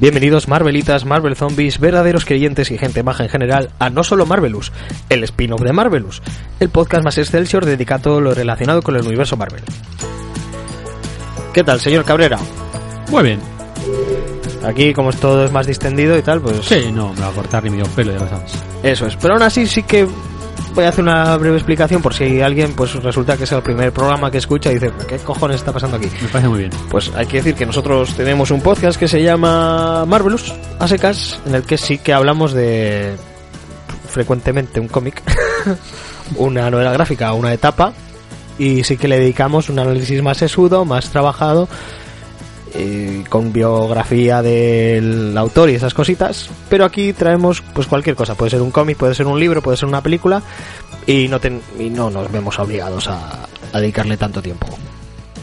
Bienvenidos Marvelitas, Marvel Zombies, verdaderos creyentes y gente maja en general a No Solo Marvelous, el spin-off de Marvelous, el podcast más excelsior dedicado a todo lo relacionado con el universo Marvel. ¿Qué tal, señor Cabrera? Muy bien. Aquí, como todo es más distendido y tal, pues... Sí, no, me va a cortar ni medio pelo, ya lo sabes. Eso es, pero aún así sí que voy a hacer una breve explicación por si alguien pues resulta que es el primer programa que escucha y dice, ¿qué cojones está pasando aquí? Me parece muy bien. Pues hay que decir que nosotros tenemos un podcast que se llama Marvelous, a secas, en el que sí que hablamos de frecuentemente un cómic, una novela gráfica, una etapa, y sí que le dedicamos un análisis más sesudo, más trabajado, eh, con biografía del autor y esas cositas, pero aquí traemos pues cualquier cosa, puede ser un cómic, puede ser un libro, puede ser una película, y no, ten- y no nos vemos obligados a, a dedicarle tanto tiempo.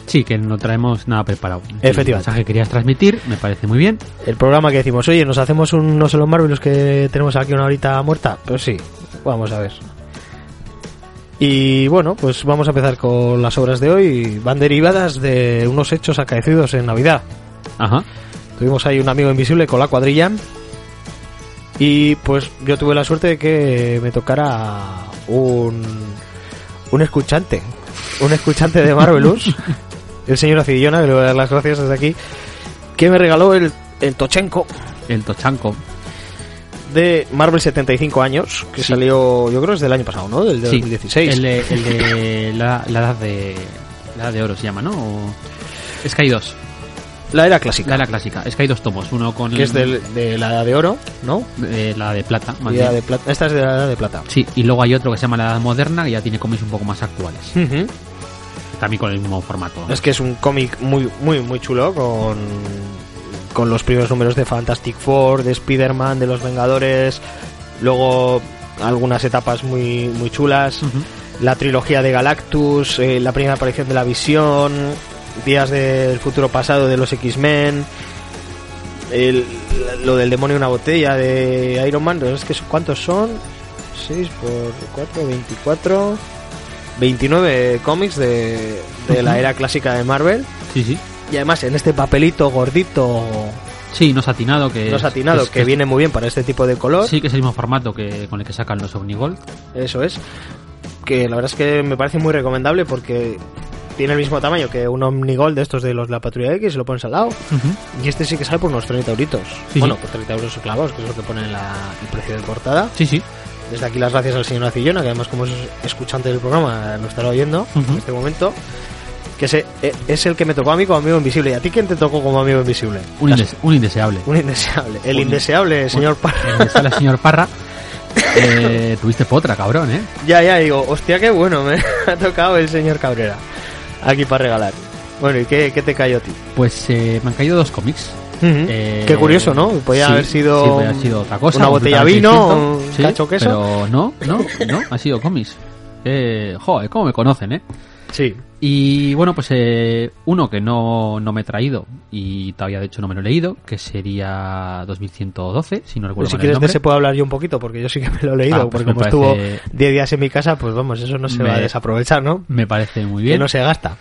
Sí, que no traemos nada preparado. Efectivamente. El mensaje que querías transmitir me parece muy bien. El programa que decimos, oye, nos hacemos un no solo Marvel los que tenemos aquí una horita muerta. Pues sí, vamos a ver. Y bueno, pues vamos a empezar con las obras de hoy. Van derivadas de unos hechos acaecidos en Navidad. Ajá. Tuvimos ahí un amigo invisible con la cuadrilla. Y pues yo tuve la suerte de que me tocara un, un escuchante. Un escuchante de Marvelous. el señor Acidillona, que le voy a dar las gracias desde aquí. Que me regaló el, el Tochenko El Tochanco. De Marvel 75 años, que Sí. salió, yo creo, es del año pasado, ¿no? Del de Sí, 2016. El de, el de la, la edad de. La edad de oro se llama, ¿no? O... Sky 2. La era clásica, La era clásica. Sky 2 tomos. Uno con. que es del- de la edad de oro, ¿no? eh, la de plata, más de plata. Esta es de la edad de plata. Sí, y luego hay otro que se llama la edad moderna, que ya tiene cómics un poco más actuales. También con el mismo formato. ¿no? Es que es un cómic muy, muy, muy chulo con, con los primeros números de Fantastic Four, de Spider-Man, de los Vengadores, luego algunas etapas muy, muy chulas, la trilogía de Galactus, eh, la primera aparición de la Visión, días del futuro pasado de los X-Men, el- lo del demonio en una botella de Iron Man, es que ¿cuántos son? 6 por 4, 24... 29 cómics de, de la era clásica de Marvel. Sí, sí. Y además en este papelito gordito, Sí, no satinado, que. no satinado, que viene muy bien para este tipo de color. Sí, que es el mismo formato que con el que sacan los Omnigol. Eso es. Que la verdad es que me parece muy recomendable porque tiene el mismo tamaño que un Omnigol de estos de los de la Patrulla X, lo pones al lado. Y este sí que sale por unos 30 euritos. Sí, bueno, sí. por 30 euros clavados, que es lo que pone la- el precio de portada. Sí, sí. Desde aquí las gracias al señor Acillona, que además como es escuchante del programa lo estará oyendo en este momento. Que se- e- es el que me tocó a mí como amigo invisible. ¿Y a ti quién te tocó como amigo invisible? Un, Las- indes- un indeseable. un indeseable. El Un- indeseable, señor Parra. El indeseable señor Parra. Eh, tuviste potra, cabrón, ¿eh? Ya, ya, digo, hostia, qué bueno, me ha tocado el señor Cabrera. Aquí para regalar. Bueno, ¿y qué, qué te cayó a ti? Pues eh, me han caído dos cómics. Eh, qué curioso, ¿no? Podía sí, haber sido, sí, sido otra cosa. una botella vino, distinto. un Sí, cacho queso. Pero no, no, no, ha sido cómics. Eh, joder, cómo me conocen, ¿eh? Sí. Y bueno, pues eh, uno que no, no me he traído y todavía de hecho no me lo he leído, que sería 2112, si no recuerdo si mal el quieres de nombre. ese puedo hablar yo un poquito, porque yo sí que me lo he leído, Ah, pues porque como parece- estuvo 10 días en mi casa, pues vamos, eso no se Me- va a desaprovechar, ¿no? Me parece muy Que bien. no se gasta.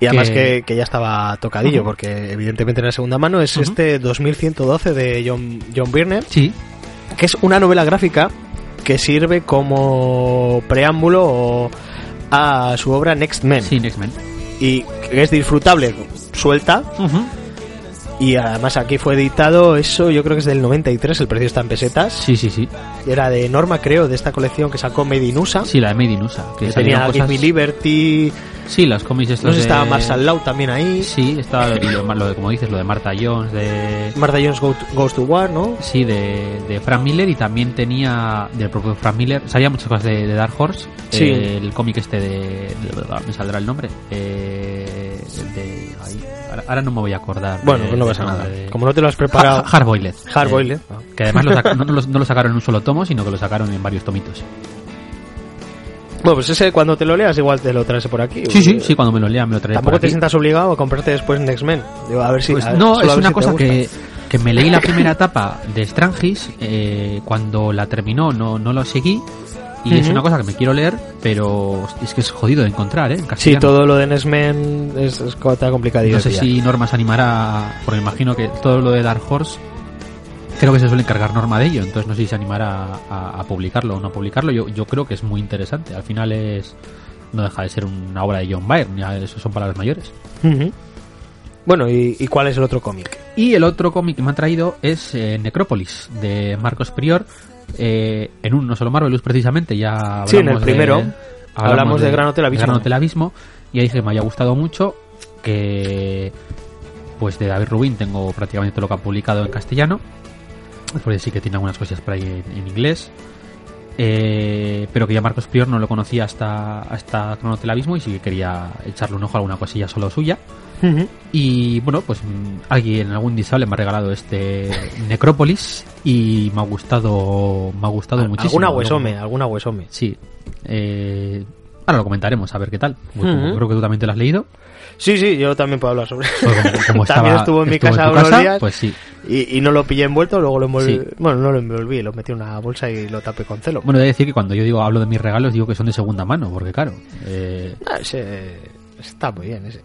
Y además Que- que, que ya estaba tocadillo, porque evidentemente en la segunda mano es este 2112 de John, John Byrne, Sí, que es una novela gráfica que sirve como preámbulo a su obra Next Men. sí, Next Men. Y es disfrutable, suelta. Y además aquí fue editado, eso yo creo que es del 93, el precio está en pesetas. Sí, sí, sí. Era de Norma, creo, de esta colección que sacó Made in USA. Sí, la de Made in USA. Que tenía cosas- Give Me Liberty. Sí, los cómics No sé de- estaba Marshall Law también ahí. Sí, estaba lo, de, como dices, lo de Martha Jones, de... Martha Jones Go to- Goes to War, ¿no? Sí, de, de Frank Miller y también tenía del propio Frank Miller. Sabía muchas cosas de, de Dark Horse. Sí. eh, el cómic este de, Me saldrá el nombre. Eh, de, ahí. Ahora, ahora no me voy a acordar. Bueno, pues no pasa nada. Como no te lo has preparado. Ha- Hardboiled. Hardboiled. Eh, que además lo saca- no, no lo- no lo sacaron en un solo tomo, sino que lo sacaron en varios tomitos. Bueno, pues ese cuando te lo leas igual te lo traes por aquí. Sí, sí, sí, cuando me lo lea me lo traeré Tampoco por te aquí. sientas obligado a comprarte después Next Men. Digo, a ver si. Pues a- no, es una si cosa que, que me leí la primera etapa de Strangis, eh, cuando la terminó no, no lo seguí y es una cosa que me quiero leer, pero es que es jodido de encontrar, ¿eh? En Sí, todo lo de Nesmen es, es está complicadillo. No sé si Norma se animará, porque imagino que todo lo de Dark Horse creo que se suele encargar Norma de ello, entonces no sé si se animará a, a publicarlo o no publicarlo. Yo, yo creo que es muy interesante. Al final es no deja de ser una obra de John Byrne, ya eso son palabras mayores. Bueno, ¿y, y cuál es el otro cómic? Y el otro cómic que me ha traído es eh, Necrópolis, de Marcos Prior, eh, en un no solo Marvelous precisamente, ya hablamos Sí, en el de- primero hablamos de Gran Hotel Abismo. Gran Hotel Abismo, y ahí dije que me haya gustado mucho, que pues de David Rubin tengo prácticamente todo lo que ha publicado en castellano, porque sí que tiene algunas cosas por ahí en, en inglés, eh, pero que ya Marcos Prior no lo conocía hasta, hasta Gran Hotel Abismo y sí que quería echarle un ojo a alguna cosilla solo suya. Y bueno, pues mm, alguien, algún disable me ha regalado este Necrópolis y me ha gustado, me ha gustado muchísimo. Alguna huesome, alguna huesome. Sí. Eh, ahora lo comentaremos, a ver qué tal. Ujú. Creo que tú también te lo has leído. Sí, sí, yo también puedo hablar sobre Pues como- como También estuvo en mi estuvo casa tu unos casa, días Pues sí. y, y no lo pillé envuelto, luego lo envolví. Sí. Bueno, no lo envolví, lo metí en una bolsa y lo tapé con celo. Bueno, he de decir que cuando yo digo hablo de mis regalos, digo que son de segunda mano, porque claro. eh, Ah, ese está muy bien ese.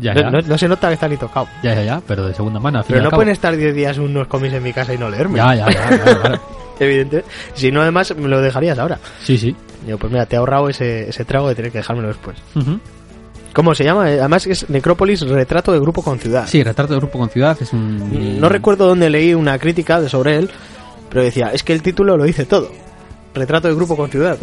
ya, no, ya, no- no se nota que está ni tocado. ya, ya, ya, pero de segunda mano. al fin y Pero no pueden estar 10 días unos cómics en mi casa y no leerme. Ya, ya, ya, claro, claro. Evidente. Si no, además, me lo dejarías ahora. Sí, sí. Digo, pues mira, te he ahorrado ese, ese trago de tener que dejármelo después. Ujú. ¿Cómo se llama? Eh, Además es Necrópolis, retrato de grupo con ciudad. Sí, retrato de grupo con ciudad es un. No recuerdo dónde leí una crítica de sobre él, pero decía, es que el título lo dice todo. Retrato de grupo con ciudad.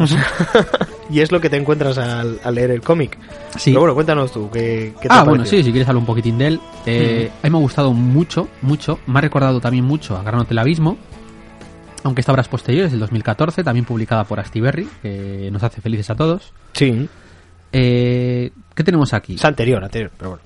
y es lo que te encuentras al, al leer el cómic. Sí. Pero bueno, cuéntanos tú, ¿qué, qué te Ah, bueno, sí, si quieres hablar un poquitín de él. Eh, A mí me ha gustado mucho, mucho. Me ha recordado también mucho a Gran Hotel Abismo. Aunque esta obra es posterior, es del 2014, también publicada por Astiberri, que nos hace felices a todos. Sí, Eh, ¿Qué tenemos aquí? es anterior, anterior, pero bueno,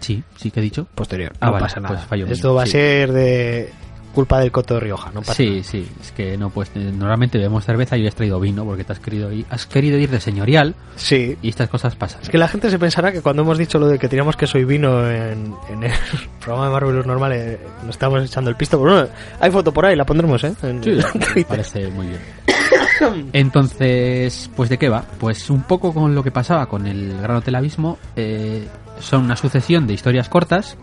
Sí, sí que he dicho. posterior. Ah, no vale, pasa nada. pues fallo Esto mío, va a ser de culpa del Coto de Rioja, no pasa Sí, nada. sí, es que no, pues eh, normalmente bebemos cerveza y hoy has traído vino porque te has querido ir, has querido ir de señorial Sí, y estas cosas pasan. Es que la gente se pensará que cuando hemos dicho lo de que teníamos queso y vino en, en el programa de Marvelous normal, eh, nos estamos echando el pisto. Pero bueno, hay foto por ahí, la pondremos, ¿eh? En, Sí, en parece muy bien. Entonces, pues de qué va? Pues un poco con lo que pasaba con el Gran Hotel Abismo, eh, son una sucesión de historias cortas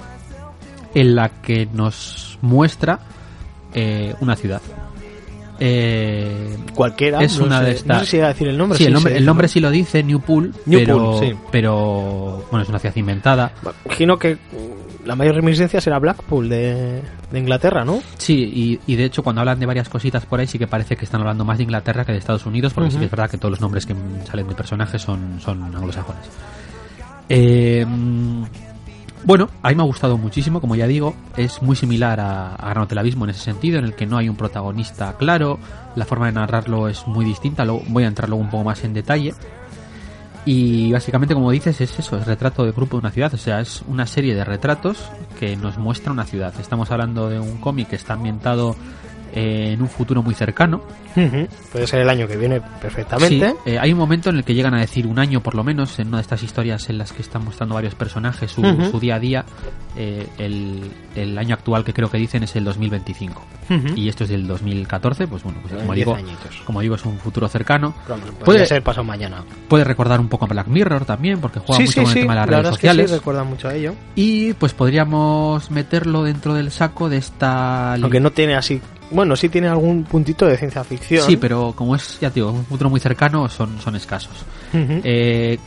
en la que nos muestra eh, una ciudad. Eh, Cualquiera. Es no una sé, de estas- No sé si iba a decir el nombre. sí, el nombre, el nombre ¿no? sí lo dice, Newpool, Newpool, pero, sí. pero bueno, es una ciudad inventada. Imagino que la mayor reminiscencia será Blackpool de, de Inglaterra, ¿no? Sí, y, y de hecho cuando hablan de varias cositas por ahí sí que parece que están hablando más de Inglaterra que de Estados Unidos, porque sí que es verdad que todos los nombres que salen de personajes son, son anglosajones. Eh, bueno, a mí me ha gustado muchísimo, como ya digo, es muy similar a, a Gran Hotel Abismo en ese sentido, en el que no hay un protagonista claro, la forma de narrarlo es muy distinta, luego voy a entrar luego un poco más en detalle. Y básicamente, como dices, es eso, es retrato de grupo de una ciudad, o sea, es una serie de retratos que nos muestra una ciudad. Estamos hablando de un cómic que está ambientado eh, en un futuro muy cercano. Puede ser el año que viene perfectamente. Sí, eh, hay un momento en el que llegan a decir un año por lo menos en una de estas historias en las que están mostrando varios personajes su, su día a día. eh, el, el año actual que creo que dicen es el 2025 Ujú. y esto es del 2014. Pues bueno, pues como 10 digo, añitos. como digo es un futuro cercano. Puede- ser pasado mañana. Puede recordar un poco a Black Mirror también porque juega sí, mucho sí, con el tema de las la redes sociales. es que sí, recuerda mucho a ello. Y pues podríamos meterlo dentro del saco de esta... Aunque no tiene así. Bueno, sí tiene algún puntito de ciencia ficción. Sí, pero como es, ya digo, un futuro muy cercano, son, son escasos. Eh,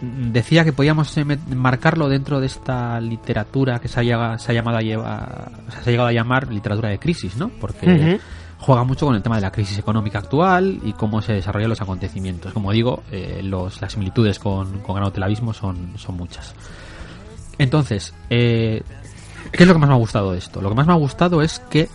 decía que podíamos eh, marcarlo dentro de esta literatura que se se ha llamado a llevar, o sea, se ha llegado a llamar literatura de crisis, ¿no? Porque juega mucho con el tema de la crisis económica actual y cómo se desarrollan los acontecimientos. Como digo, eh, los, las similitudes con, con Gran Hotel Abismo son, son muchas. Entonces, eh, ¿qué es lo que más me ha gustado de esto? Lo que más me ha gustado es que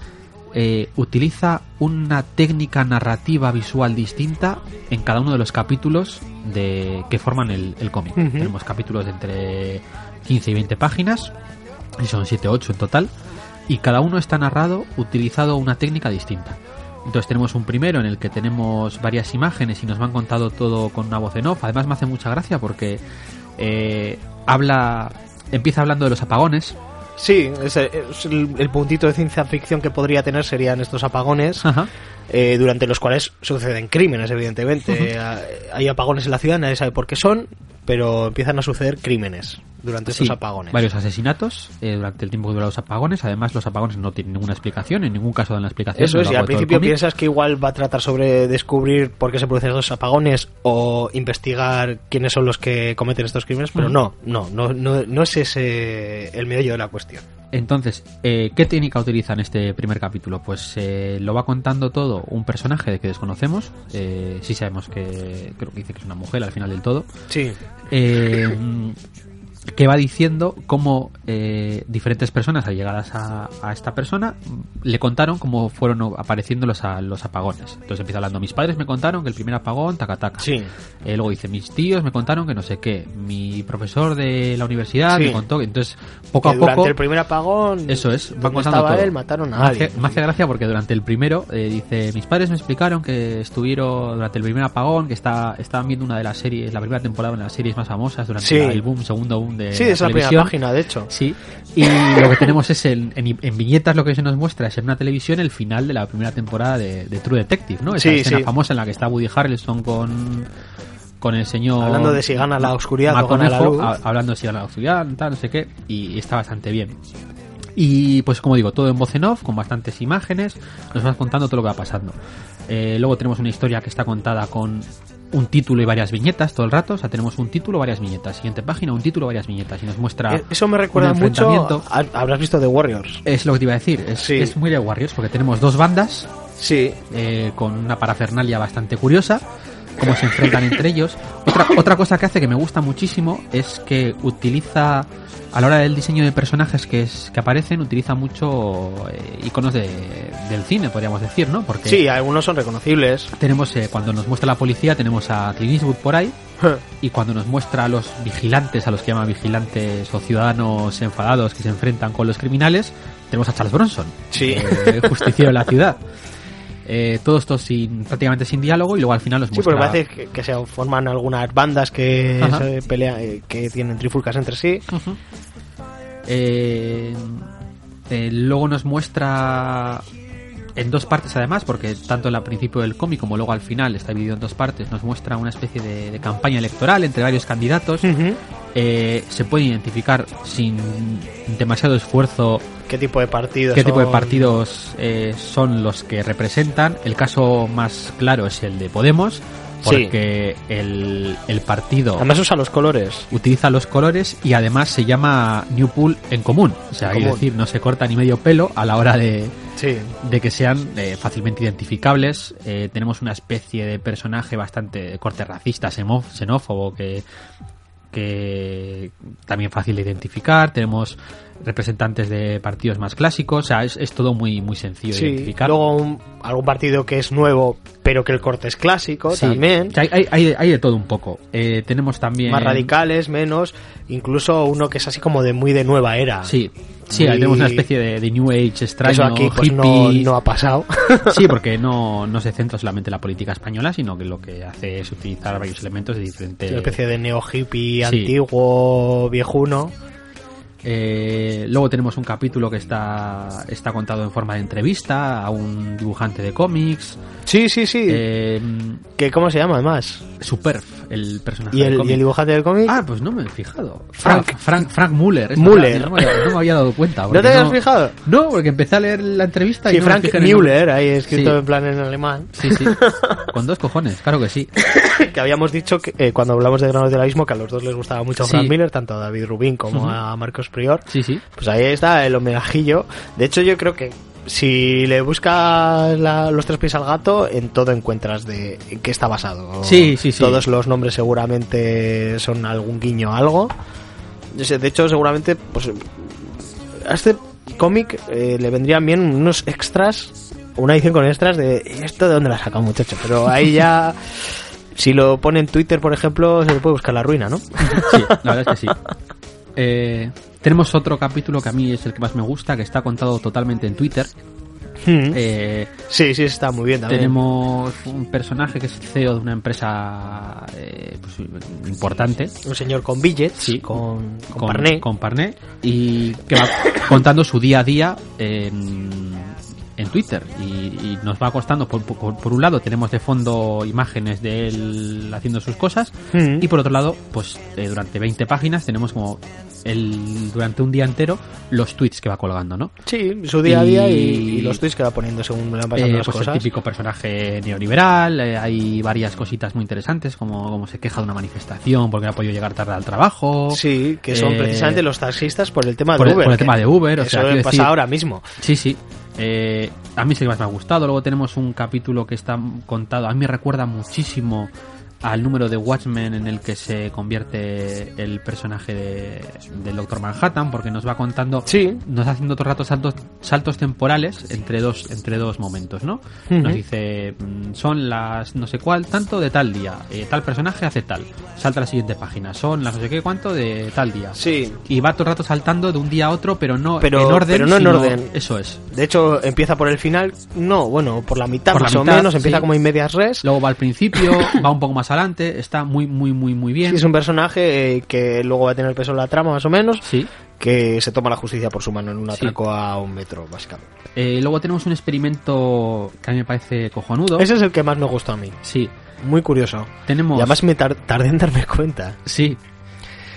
eh, utiliza una técnica narrativa visual distinta en cada uno de los capítulos de, que forman el, el cómic. Tenemos capítulos de entre 15 y 20 páginas, y son 7 o 8 en total, y cada uno está narrado utilizado una técnica distinta. Entonces tenemos un primero en el que tenemos varias imágenes y nos van contado todo con una voz en off. Además me hace mucha gracia porque eh, habla, empieza hablando de los apagones Sí, es, es el, el puntito de ciencia ficción que podría tener serían estos apagones. Eh, durante los cuales suceden crímenes, evidentemente. Eh, Hay apagones en la ciudad, nadie sabe por qué son, pero empiezan a suceder crímenes durante estos Sí, apagones. Varios asesinatos eh, durante el tiempo que duran los apagones. Además, los apagones no tienen ninguna explicación, en ningún caso dan la explicación. Eso es, y al principio piensas que igual va a tratar sobre descubrir por qué se producen estos apagones o investigar quiénes son los que cometen estos crímenes, pero no, no, no, no es ese el meollo de la cuestión. Entonces, eh, ¿qué técnica utiliza en este primer capítulo? Pues eh, lo va contando todo un personaje de que desconocemos. Eh, sí sabemos que creo que dice que es una mujer al final del todo. Sí, eh, que va diciendo cómo eh, diferentes personas allegadas a, a esta persona le contaron cómo fueron apareciendo los, a- los apagones. Entonces empieza hablando, mis padres me contaron que el primer apagón, taca taca. sí. Eh, luego dice, mis tíos me contaron que no sé qué. Mi profesor de la universidad Sí. me contó que entonces poco Que a durante poco... el primer apagón, Eso es, van contando estaba todo. él, mataron a alguien. me hace gracia porque durante el primero eh, dice, mis padres me explicaron que estuvieron durante el primer apagón, que está, estaban viendo una de las series, la primera temporada de una de las series más famosas durante Sí. la- el boom, segundo boom de Sí, la es la primera página, de hecho. Sí, y lo que tenemos es en, en, en viñetas lo que se nos muestra es en una televisión el final de la primera temporada de, de True Detective, ¿no? Esa Sí, escena sí. famosa en la que está Woody Harrelson con con el señor Hablando de si gana la oscuridad o gana la luz. a- hablando de si gana la oscuridad, tal, no sé qué, y está bastante bien. Y pues como digo, todo en voz en off, con bastantes imágenes, nos vas contando todo lo que va pasando. Eh, luego tenemos una historia que está contada con un título y varias viñetas todo el rato, o sea, tenemos un título, varias viñetas. Siguiente página, un título, varias viñetas, y nos muestra... Eh, Eso me recuerda mucho. a- Habrás visto The Warriors. Es lo que te iba a decir, es, Sí. es muy de Warriors, porque tenemos dos bandas, Sí, eh, con una parafernalia bastante curiosa, cómo se enfrentan entre ellos. Otra, otra cosa que hace que me gusta muchísimo es que utiliza, a la hora del diseño de personajes que, es, que aparecen, utiliza mucho eh, iconos de, del cine, podríamos decir, ¿no? Porque sí, algunos son reconocibles. tenemos, eh, cuando nos muestra la policía, tenemos a Clint Eastwood por ahí, y cuando nos muestra a los vigilantes, a los que llama vigilantes o ciudadanos enfadados que se enfrentan con los criminales, tenemos a Charles Bronson, Sí. eh, justiciero de la ciudad. Eh, todo esto sin prácticamente sin diálogo y luego al final nos Sí, muestra porque parece que, que se forman algunas bandas que Ajá. se pelean, eh, que tienen trifulcas entre sí. Eh, eh, luego nos muestra en dos partes además, porque tanto al principio del cómic como luego al final está dividido en dos partes, nos muestra una especie de, de campaña electoral entre varios candidatos. Ujú. Eh, se puede identificar sin demasiado esfuerzo ¿Qué tipo de partidos? qué tipo de son? partidos eh, son los que representan. El caso más claro es el de Podemos, Sí. porque el, el partido Además usa los colores. utiliza los colores y además se llama New Pool en común. O sea, decir, no se corta ni medio pelo a la hora de, Sí. de que sean eh, fácilmente identificables. Eh, tenemos una especie de personaje bastante corte racista, xenó- xenófobo, que, que también fácil de identificar. Tenemos representantes de partidos más clásicos. O sea, es, es todo muy, muy sencillo de Sí, identificar. luego un- algún partido que es nuevo, pero que el corte es clásico Sí. también. O sea, hay, hay- hay- hay de todo un poco. Eh, tenemos también... Más radicales, menos. Incluso uno que es así como de muy de nueva era. Sí, sí, Muy- tenemos una especie de, de New Age extraño, Eso aquí pues, no, ha pasado. Sí, porque no, no se centra solamente en la política española, sino que lo que hace es utilizar varios elementos de diferentes... Una especie de neo hippie Sí. antiguo, viejuno. Eh, luego tenemos un capítulo que está, está contado en forma de entrevista a un dibujante de cómics. Sí, sí, sí. Eh, que ¿Cómo se llama además? Superf, el personaje ¿Y del el, cómic. y el dibujante del cómic? Ah, pues no me he fijado. Frank. Frank, Frank, Frank Muller. Muller. No, me, no me había dado cuenta. ¿No te habías fijado? No, porque empecé a leer la entrevista y Sí, no me Frank. Müller, ahí escrito Sí. en plan en alemán. Sí, sí. Con dos cojones, claro que sí. que habíamos dicho que eh, cuando hablamos de granos del abismo que a los dos les gustaba mucho Sí. Frank Miller, tanto a David Rubin como Ujú. a Marcos Prior. Sí, sí. Pues ahí está el homenajillo. De hecho, yo creo que si le buscas la- los tres pies al gato, en todo encuentras de en qué está basado. Sí, sí, sí. Todos los nombres seguramente son algún guiño a algo. Yo sé, De hecho, seguramente, pues a este cómic eh, le vendrían bien unos extras, una edición con extras de esto de dónde la saca muchacho. Pero ahí ya, si lo pone en Twitter, por ejemplo, se le puede buscar la ruina, ¿no? Sí, la verdad es que sí. Eh, tenemos otro capítulo que a mí es el que más me gusta, que está contado totalmente en Twitter. Mm. Eh, Sí, sí, está muy bien también. tenemos un personaje que es el CEO de una empresa eh, pues, importante. un señor con billets, Sí. con, con, parné. con parné, y que va contando su día a día en, en Twitter y, y nos va costando por, por, por un lado tenemos de fondo imágenes de él haciendo sus cosas Mm. y por otro lado pues eh, durante 20 páginas tenemos como el durante un día entero los tweets que va colgando no Sí, su día a día y, Y- y los tweets que va poniendo según van pasando Eh, las pues cosas. el típico personaje neoliberal, eh, hay varias cositas muy interesantes, como, como se queja de una manifestación porque no ha podido llegar tarde al trabajo. Sí, que son Eh, precisamente los taxistas por el tema por de el- Uber. por el tema de Uber, o eso sea, pasa decir- ahora mismo. Sí, sí. Eh, a mí más me ha gustado. Luego tenemos un capítulo que está contado. A mí me recuerda muchísimo al número de Watchmen en el que se convierte el personaje de, del Doctor Manhattan, porque nos va contando, Sí. nos haciendo todo el rato saltos, saltos temporales entre dos, entre dos momentos, ¿no? Ujú. Nos dice, mm, son las no sé cuál, tanto de tal día, eh, tal personaje hace tal, salta a la siguiente página, son las no sé qué cuánto de tal día. Sí. Y va todo el rato saltando de un día a otro, pero no Pero- en orden. pero no en orden. Eso es. De hecho, empieza por el final, no, bueno, por la mitad Por la más o mitad, menos, empieza sí. como en medias res. Luego va al principio, va un poco más adelante, está muy, muy, muy, muy bien. Sí, es un personaje eh, que luego va a tener peso en la trama más o menos, Sí. que se toma la justicia por su mano en un Sí. atraco a un metro, básicamente. Eh, luego tenemos un experimento que a mí me parece cojonudo. Ese es el que más me gustó a mí. Sí. Muy curioso. Tenemos. Y además me tar- tardé en darme cuenta. Sí.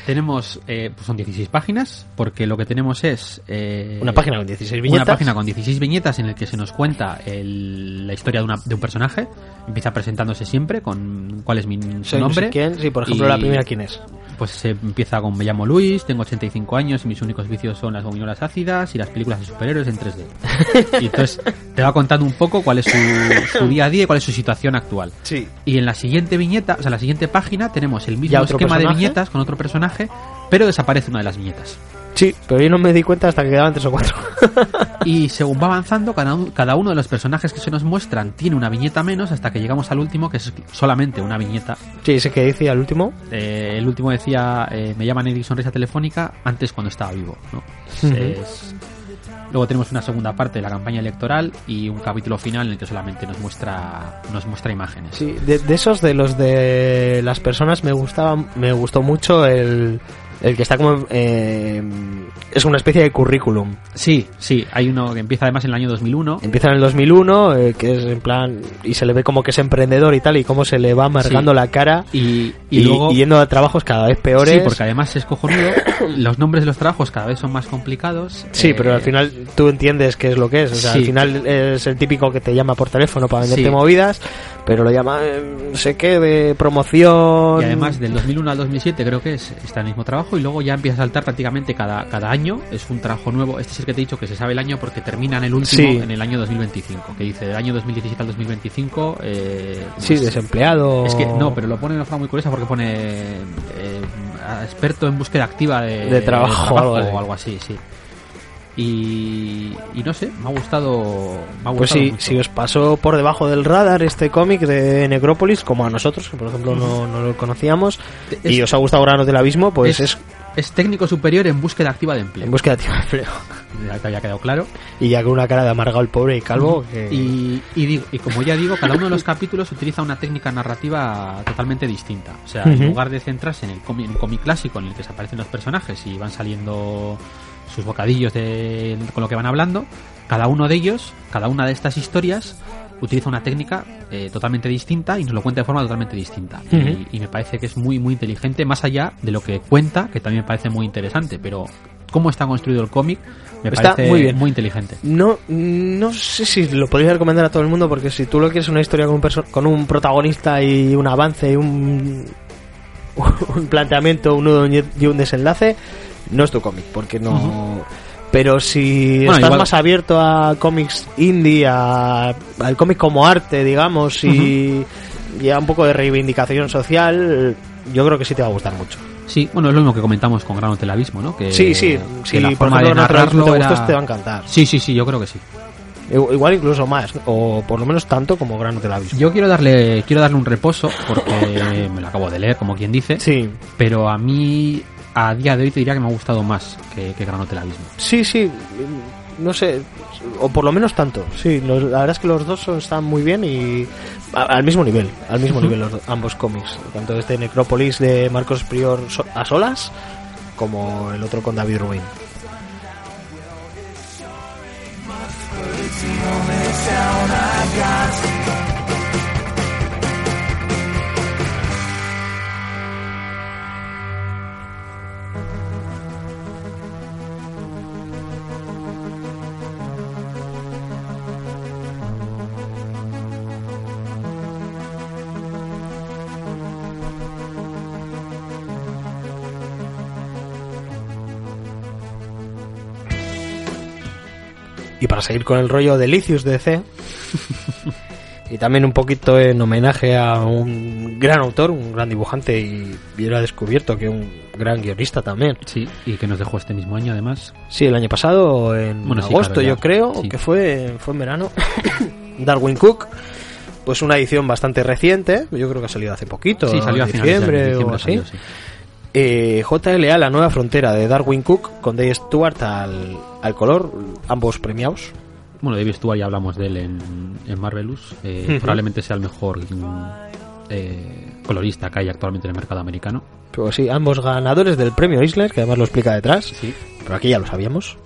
Tenemos. eh, pues son 16 páginas, porque lo que tenemos es. eh, Una página con 16 viñetas. Una página con 16 viñetas en el que se nos cuenta el- la historia de, una- de un personaje. Empieza presentándose siempre con cuál es mi su nombre. quién. Sí, por ejemplo, Y- la primera, ¿quién es? Pues se empieza con me llamo Luis, tengo 85 años y mis únicos vicios son las gominolas ácidas y las películas de superhéroes en 3D. y entonces te va contando un poco cuál es su, su día a día y cuál es su situación actual. Sí. Y en la siguiente viñeta, o sea, en la siguiente página tenemos el mismo ¿Ya otro esquema de viñetas con otro personaje, pero desaparece una de las viñetas. Sí, pero yo no me di cuenta hasta que quedaban tres o cuatro. Y según va avanzando, cada, un- cada uno de los personajes que se nos muestran tiene una viñeta menos hasta que llegamos al último, que es solamente una viñeta. sí, ese que decía el último. Eh, el último decía, eh, me llaman Eddie Sonrisa Telefónica antes cuando estaba vivo. ¿no? Es- Luego tenemos una segunda parte de la campaña electoral y un capítulo final en el que solamente nos muestra, nos muestra imágenes. Sí, de, de esos de los de las personas me gustaba, me gustó mucho el, el que está como eh, es una especie de currículum. Sí, sí, hay uno que empieza además en el año 2001. Empieza en el 2001, eh, que es en plan y se le ve como que es emprendedor y tal y cómo se le va amargando Sí. la cara Y, y y, luego... y yendo a trabajos cada vez peores. Sí, porque además es cojonudo. Los nombres de los trabajos cada vez son más complicados. Sí, Eh, pero al final tú entiendes qué es lo que es. O sea, sí. al final es el típico que te llama por teléfono para venderte Sí. movidas, pero lo llama eh, sé qué de promoción. Y además del 2001 al 2007 creo que es está el mismo trabajo y luego ya empieza a saltar prácticamente cada, cada año. Es un trabajo nuevo. Este es el que te he dicho que se sabe el año porque termina en el último, Sí. en el año 2025. Que dice del año 2017 al 2025. Eh, Sí, pues, desempleado. Es que no, pero lo pone de una forma muy curiosa porque pone eh, experto en búsqueda activa de, De trabajo, o algo así, sí. Y, y no sé, me ha gustado. Me ha Pues gustado sí, mucho. si os pasó por debajo del radar este cómic de Necrópolis, como a nosotros, que por ejemplo no, no lo conocíamos, Es- y os ha gustado Granos del Abismo, pues es, es, es técnico superior en búsqueda activa de empleo. en búsqueda de empleo. Ya te había quedado claro. Y ya con una cara de amargado el pobre y calvo. que- Y, y, digo- y como ya digo, cada uno de los capítulos utiliza una técnica narrativa totalmente distinta. O sea, en lugar de centrarse en el cómic, en un cómic clásico en el que se aparecen los personajes y van saliendo sus bocadillos de, con lo que van hablando, cada uno de ellos, cada una de estas historias, utiliza una técnica eh, totalmente distinta y nos lo cuenta de forma totalmente distinta. Y, y me parece que es muy, muy inteligente, más allá de lo que cuenta, que también me parece muy interesante, pero cómo está construido el cómic me Está parece muy bien. muy inteligente. No, no sé si lo podría recomendar a todo el mundo, porque si tú lo quieres una historia con un, con un protagonista y un avance y un, un planteamiento, un nudo y un desenlace, no es tu cómic, porque no... Pero si Bueno, estás igual- más abierto a cómics indie, a, al cómic como arte, digamos, y, y a un poco de reivindicación social, yo creo que sí te va a gustar mucho. Sí, bueno, es lo mismo que comentamos con Grano del Abismo, ¿no? Que, sí, sí, si la forma de narrarlo te era- te va a encantar. Sí, sí, sí, yo creo que sí. Igual incluso más, o por lo menos tanto como Grano del Abismo. Yo quiero darle quiero darle un reposo porque me lo acabo de leer, como quien dice, Sí, pero a mí a día de hoy te diría que me ha gustado más que, que Abismo. Sí, sí, no sé, o por lo menos tanto. Sí, los- la verdad es que los dos son- están muy bien y a- al mismo nivel, al mismo nivel los, ambos cómics. Tanto este Necrópolis de Marcos Prior so- a solas como el otro con David Rubin. Y para seguir con el rollo de Licius DC, y también un poquito en homenaje a un gran autor, un gran dibujante, y hubiera descubierto que un gran guionista también. Sí, y que nos dejó este mismo año además. Sí, el año pasado, en Bueno, sí, agosto, claro, yo creo, Sí. que fue, fue en verano. Darwin Cook, pues una edición bastante reciente, yo creo que ha salido hace poquito, Sí, salió en diciembre, diciembre. o así. salió, sí. Eh, JLA, La Nueva Frontera de Darwin Cook, con Dave Stewart al, al color, ambos premiados. Bueno, David Stewart ya hablamos de él en, en Marvelous. Eh. Probablemente sea el mejor eh, colorista que hay actualmente en el mercado americano. Pero sí, ambos ganadores del premio Isler, que además lo explica detrás. Sí. Pero aquí ya lo sabíamos.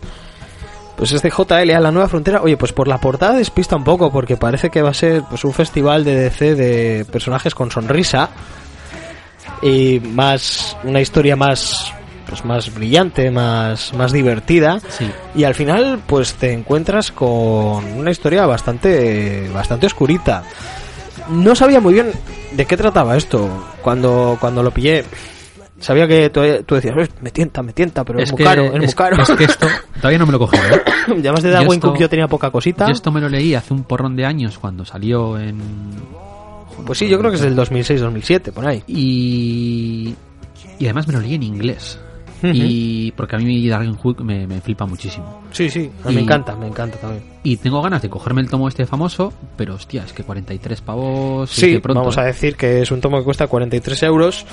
Pues este JLA, la nueva frontera, oye, pues por la portada despista un poco, porque parece que va a ser pues un festival de DC de personajes con sonrisa y más una historia más pues más brillante, más más divertida Sí. y al final pues te encuentras con una historia bastante bastante oscurita. No sabía muy bien de qué trataba esto cuando cuando lo pillé. Sabía que tú, tú decías, "Eh, me tienta, me tienta, pero es, muy que, caro, es, muy es- caro. es que esto todavía no me lo cogido. ¿eh? Y además de Darwin esto- Cook yo tenía poca cosita. Yo esto me lo leí hace un porrón de años cuando salió en. Pues sí, yo creo que es del 2006-2007, por ahí. Y. Y además me lo leí en inglés. Y porque a mí Darwin Hook me, me flipa muchísimo. Sí, sí, Y- me encanta, me encanta también. Y tengo ganas de cogerme el tomo este famoso, pero hostia, es que 43 pavos. Sí, pronto. vamos a decir que es un tomo que cuesta 43 euros.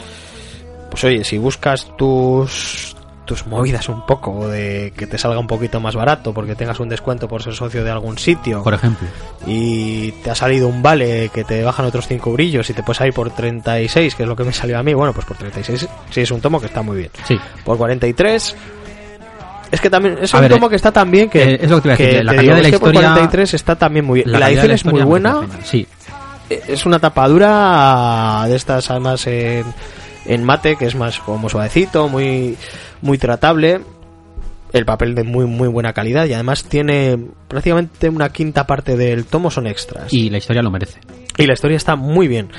Pues oye, si buscas tus tus movidas un poco de que te salga un poquito más barato porque tengas un descuento por ser socio de algún sitio Por ejemplo. y te ha salido un vale que te bajan otros 5 brillos y te puedes salir por 36 que es lo que me salió a mí bueno pues por 36 sí es un tomo que está muy bien Sí. por 43 es que también es A un ver, tomo que está también que, eh, es lo que te iba a decir, que la calidad de la historia- 43 está también muy bien la, edición es muy buena. Sí. es una tapadura de estas además en, en mate que es más como suavecito muy muy tratable el papel de muy muy buena calidad y además tiene prácticamente una quinta parte del tomo son extras. Y la historia lo merece. y la historia está muy bien.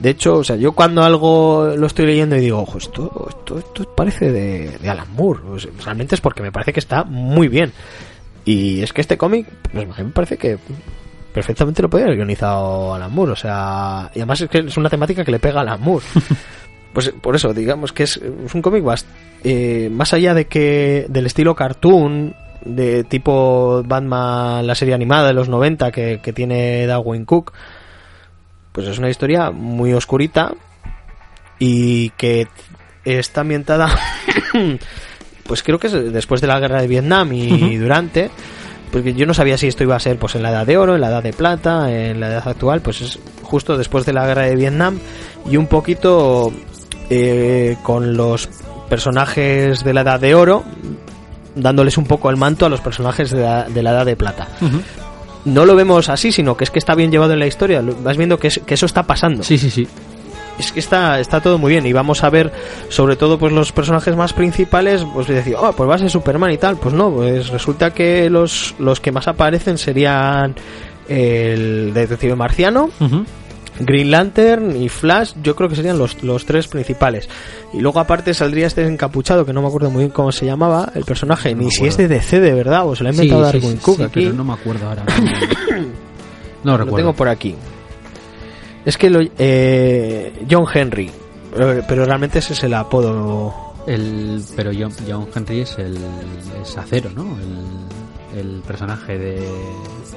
De hecho o sea yo cuando algo lo estoy leyendo y digo ojo esto esto, esto parece de, de Alan Moore O sea, realmente es porque me parece que está muy bien. Y es que este cómic pues, me parece que perfectamente lo podía haber guionizado Alan Moore o sea y además es que es una temática que le pega a Alan Moore. Pues por eso digamos que es, es un cómic bast- eh, más allá de que del estilo cartoon de tipo Batman la serie animada de los 90 que, que tiene Darwin Cook pues es una historia muy oscurita y que está ambientada pues creo que es después de la guerra de Vietnam y durante porque yo no sabía si esto iba a ser pues en la edad de oro, en la edad de plata, en la edad actual, pues es justo después de la guerra de Vietnam y un poquito eh, con los personajes de la edad de oro dándoles un poco el manto a los personajes de la, de la edad de plata. No lo vemos así, sino que es que está bien llevado en la historia. lo- Vas viendo que, es- que eso está pasando Sí, sí, sí. es que está, está todo muy bien y vamos a ver sobre todo pues los personajes más principales pues decir oh pues va a ser Superman y tal pues no pues resulta que los, los que más aparecen serían el detective marciano. Green Lantern y Flash yo creo que serían los, los tres principales y luego aparte saldría este encapuchado que no me acuerdo muy bien cómo se llamaba el personaje No ni si es de DC de verdad o se lo ha inventado sí, Darwin sí, Cook sí, aquí pero no me acuerdo ahora. No lo tengo por aquí. Es que lo, eh, John Henry, pero, pero realmente ese es el apodo. El, pero John, John Henry es el es acero, ¿no? El, el personaje de.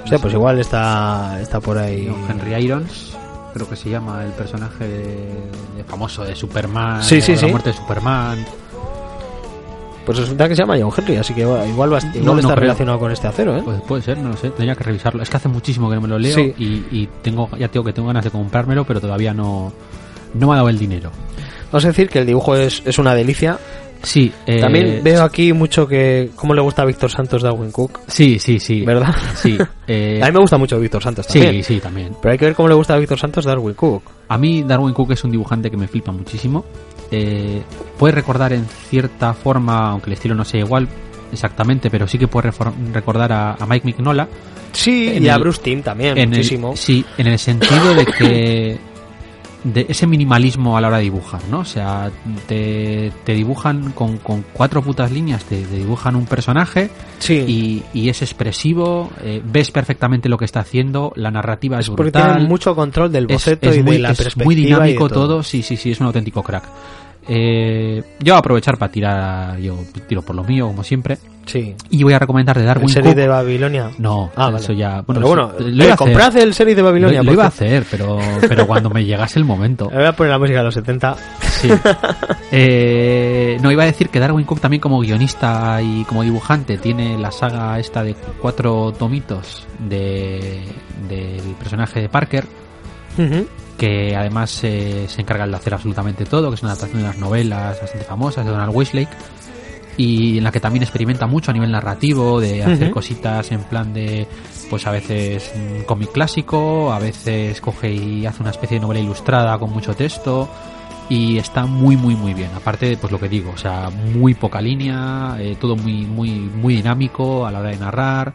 O sea, pues igual está, está por ahí. John Henry Irons, creo que se llama el personaje de- famoso de Superman. Sí, sí, de sí. La muerte de Superman. Pues resulta que se llama John Henry, así que igual, igual va- igual No, no está creo. relacionado con este acero, ¿eh? Pues puede ser, no lo sé, tendría que revisarlo. Es que hace muchísimo que no me lo leo Sí. y, y tengo, ya tengo que tengo ganas de comprármelo, pero todavía no, no me ha dado el dinero. Vamos a decir que el dibujo es, es una delicia. Sí, eh, También veo aquí mucho que cómo le gusta a Víctor Santos Darwin Cook, Sí, sí, sí. ¿verdad? Sí. eh, a mí me gusta mucho Víctor Santos también. sí, sí, también. Pero hay que ver cómo le gusta a Víctor Santos Darwin Cook. A mí Darwin Cook es un dibujante que me flipa muchísimo. Eh, puede recordar en cierta forma, aunque el estilo no sea igual exactamente, pero sí que puede recordar a, a Mike Mignola. Sí, y a Bruce Timm también, el- muchísimo. sí, en el sentido de que de ese minimalismo a la hora de dibujar, ¿no? O sea, te, te dibujan con, con cuatro putas líneas, te, te dibujan un personaje Sí, y, y es expresivo, eh, ves perfectamente lo que está haciendo, la narrativa es, es porque brutal. tiene mucho control del boceto es y muy, de la es perspectiva. muy y de dinámico todo. sí, sí, sí, es un auténtico crack. Eh, yo voy a aprovechar para tirar, yo tiro por lo mío, como siempre, Sí. y voy a recomendar de Darwin ¿El serie Cook. de Babilonia? No, Ah, eso vale. ya. Pero Bueno, bueno, eso- eh, lo iba a hacer. comprad el serie de Babilonia. Lo, lo iba a hacer, pero, pero cuando me llegase el momento. Le voy a poner la música de los 70. Sí. Eh, no, iba a decir que Darwin Cook también como guionista y como dibujante tiene la saga esta de cuatro tomitos de, del personaje de Parker, Ujú. Que además eh, se encarga de hacer absolutamente todo, que es una adaptación de unas novelas bastante famosas de Donald Westlake, y en la que también experimenta mucho a nivel narrativo, de hacer cositas en plan de, pues a veces un cómic clásico, a veces coge y hace una especie de novela ilustrada con mucho texto, y está muy muy muy bien aparte de pues lo que digo o sea muy poca línea eh, todo muy muy muy dinámico a la hora de narrar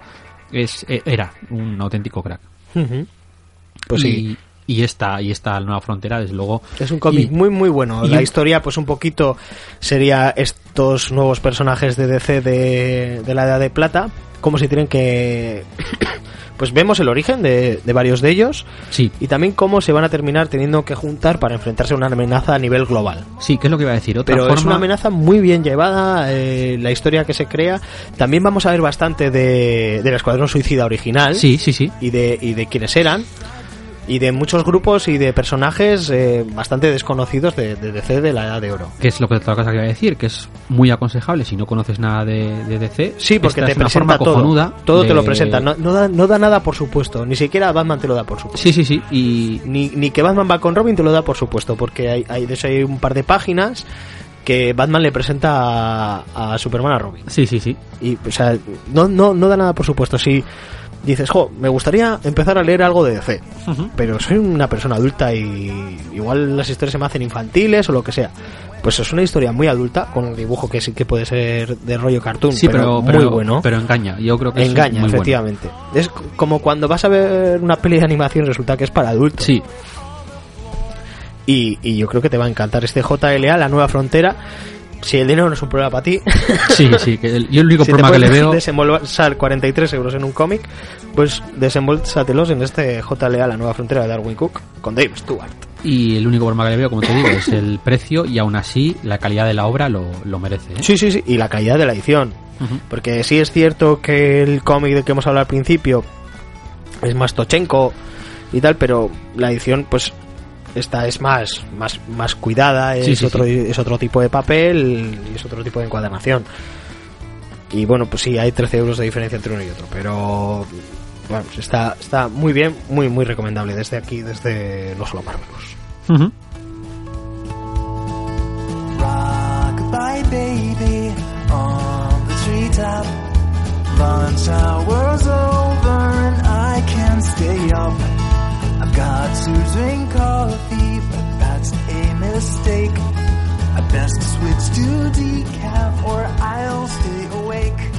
es eh, era un auténtico crack. Pues sí. Y, esta y esta nueva frontera desde luego Es un cómic y- muy muy bueno. y La un- historia, pues un poquito sería estos nuevos personajes de DC de, de la Edad de Plata, como si tienen que... pues vemos el origen de, de varios de ellos sí y también cómo se van a terminar teniendo que juntar para enfrentarse a una amenaza a nivel global. sí que es lo que iba a decir otra Pero forma es una amenaza muy bien llevada, eh, la historia que se crea. También vamos a ver bastante de, del Escuadrón Suicida original sí sí sí y de, y de quienes eran. Y de muchos grupos y de personajes eh, bastante desconocidos de, de DC de la Edad de Oro. que es lo que otra cosa que iba a decir que es muy aconsejable si no conoces nada de, de DC Sí, porque te presenta todo. Todo de- te lo presenta. No, no, da, no da nada por supuesto. Ni siquiera Batman te lo da por supuesto. sí sí sí y Ni, ni que Batman va con Robin te lo da por supuesto. Porque hay, hay, de eso hay un par de páginas que Batman le presenta a, a Superman a Robin. sí sí sí Y, o sea, no, no, no da nada por supuesto. Si dices, jo, me gustaría empezar a leer algo de DC, pero soy una persona adulta y igual las historias se me hacen infantiles o lo que sea. Pues es una historia muy adulta, con un dibujo que sí que puede ser de rollo cartoon, sí pero, pero, muy pero- bueno. pero engaña yo creo que es Engaña, muy bueno. efectivamente. Es como cuando vas a ver una peli de animación resulta que es para adultos. sí Y, y yo creo que te va a encantar este JLA, La Nueva Frontera. Si el dinero no es un problema para ti, Sí, sí, que el- yo el único si te problema que le veo desembolsar 43 euros en un cómic, pues desembolsatelos en este JLA, La Nueva Frontera de Darwin Cook, con Dave Stewart. y el único problema que le veo, como te digo, es el precio y aún así la calidad de la obra lo, lo merece. ¿eh? Sí, sí, sí, y la calidad de la edición. Porque sí es cierto que el cómic del que hemos hablado al principio es más tochenco y tal, pero la edición, pues, esta es más, más, más cuidada, es, Sí, sí, otro, sí. es otro tipo de papel y es otro tipo de encuadernación. Y bueno, pues sí, hay 13 euros de diferencia entre uno y otro, pero bueno, pues está, está muy bien, muy, muy recomendable desde aquí, desde baby on the treetop. Lunch hour's over and I can't stay up. I've got to drink coffee, but that's a mistake. I best switch to decaf or I'll stay awake.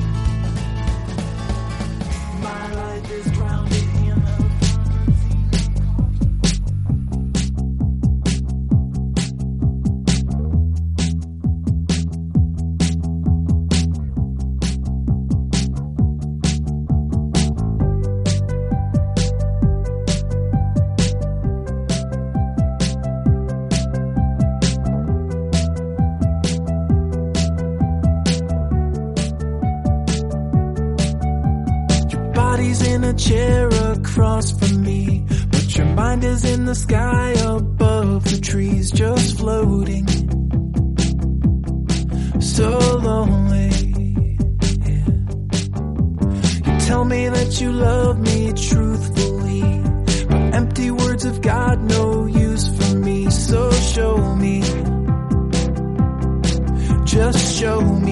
Chair across from me, but your mind is in the sky above the trees, just floating. so lonely. You tell me that you love me truthfully, but empty words have got no use for me. So show me, just show me.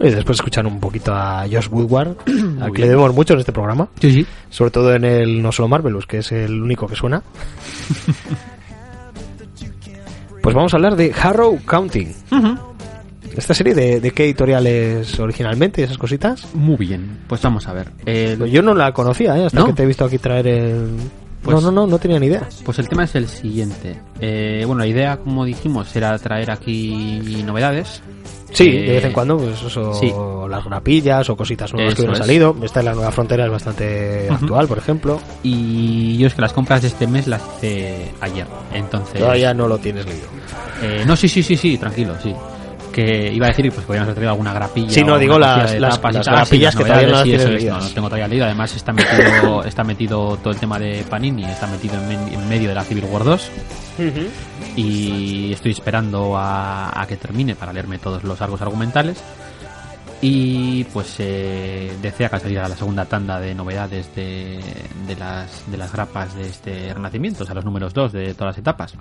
Y después escuchar un poquito a Josh Woodward, a que le debemos mucho en este programa. Sí, sí. Sobre todo en el No Solo Marvelous, que es el único que suena. pues vamos a hablar de Harrow Counting. Esta serie, de, de qué editorial es originalmente? Esas cositas. Muy bien. Pues vamos a ver. El- Pues yo no la conocía, ¿eh? hasta ¿No? que te he visto aquí traer el... Pues- no, no, no, no tenía ni idea. Pues el tema es el siguiente. Eh, bueno, la idea, como dijimos, era traer aquí novedades. Sí, Eh, de vez en cuando, pues eso, sí. las grapillas o cositas nuevas que hubieran es. salido. Esta es la nueva frontera, es bastante actual, por ejemplo. Y yo es que las compras de este mes las hice ayer. Entonces. Todavía no lo tienes leído. Eh, no, sí, sí, sí, sí, tranquilo, sí. Que iba a decir, pues podríamos haber traído alguna grapilla. Sí, no, digo las- las- las grapillas que todavía no las sí, eso es. No, no tengo todavía leído. Además está metido, está metido todo el tema de Panini, está metido en, medio de la Civil War 2 y estoy esperando a, a que termine para leerme todos los arcos argumentales. Y pues eh, desea que salga la segunda tanda de novedades de, de, las, de las grapas de este renacimiento, o sea, los números 2 de todas las etapas.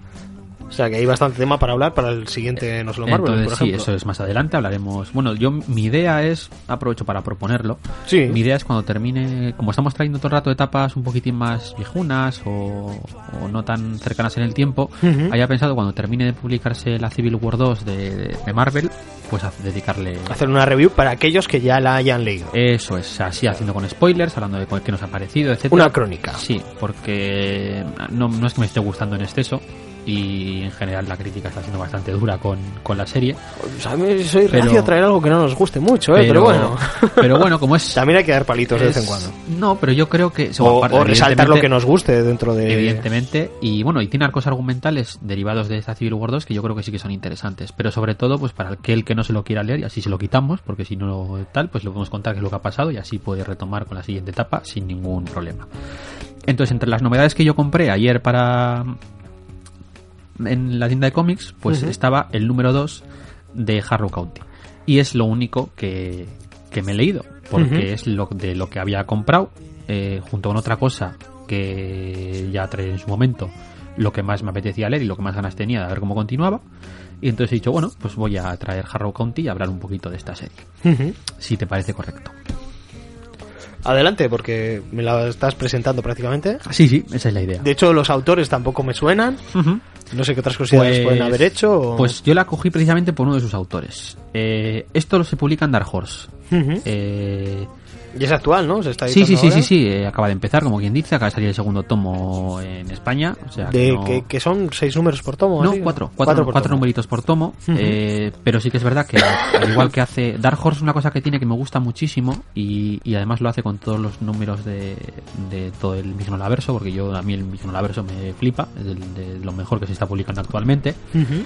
O sea que hay bastante tema para hablar para el siguiente No Solo Marvel, Entonces, por sí, eso es más adelante, hablaremos. Bueno, yo mi idea es, aprovecho para proponerlo. Sí. Mi idea es cuando termine, como estamos trayendo todo el rato etapas un poquitín más viejunas o, o no tan cercanas en el tiempo, Ujú. haya pensado cuando termine de publicarse la Civil War 2 de, de Marvel, pues a dedicarle. Hacer una review para aquellos que ya la hayan leído. Eso es, así haciendo con spoilers, hablando de qué nos ha parecido, etcétera. Una crónica. Sí, porque no, no es que me esté gustando en exceso y en general la crítica está siendo bastante dura con, con la serie. Pues a mí soy Pero- reacio a traer algo que no nos guste mucho, ¿eh? pero, bueno. pero bueno, como es. También hay que dar palitos de vez en cuando. No, pero yo creo que. O, aparte, o resaltar lo que nos guste dentro de... Evidentemente, y bueno, y tiene arcos argumentales derivados de esta Civil War 2 que yo creo que sí que son interesantes, pero sobre todo pues para aquel que no se lo quiera leer y así se lo quitamos, porque si no tal, pues le podemos contar qué es lo que ha pasado y así puede retomar con la siguiente etapa sin ningún problema. Entonces, entre las novedades que yo compré ayer para en la tienda de cómics, pues estaba el número 2 de Harrow County. Y es lo único que, que me he leído, porque es lo de lo que había comprado, eh, junto con otra cosa que ya trae en su momento, lo que más me apetecía leer y lo que más ganas tenía de ver cómo continuaba. Y entonces he dicho, bueno, pues voy a traer Harrow County y hablar un poquito de esta serie, si te parece correcto. Adelante, porque me la estás presentando prácticamente. Sí, sí, esa es la idea. De hecho, los autores tampoco me suenan. Ujú. No sé qué otras cosillas Pues- pueden haber hecho. o- Pues yo la cogí precisamente por uno de sus autores. Eh, esto se publica en Dark Horse. Eh, Y es actual, ¿no? Se está sí, sí, sí, sí, sí, eh, acaba de empezar, como quien dice, acaba de salir el segundo tomo en España. O sea, que De, no- que, que son seis números por tomo. No, así, cuatro, cuatro, por cuatro numeritos por tomo, eh, pero sí que es verdad que al igual que hace Dark Horse es una cosa que tiene que me gusta muchísimo y, y además lo hace con todos los números de, de todo el Mignolaverso, porque yo a mí el Mignolaverso me flipa, es de, lo mejor que se está publicando actualmente Ujú.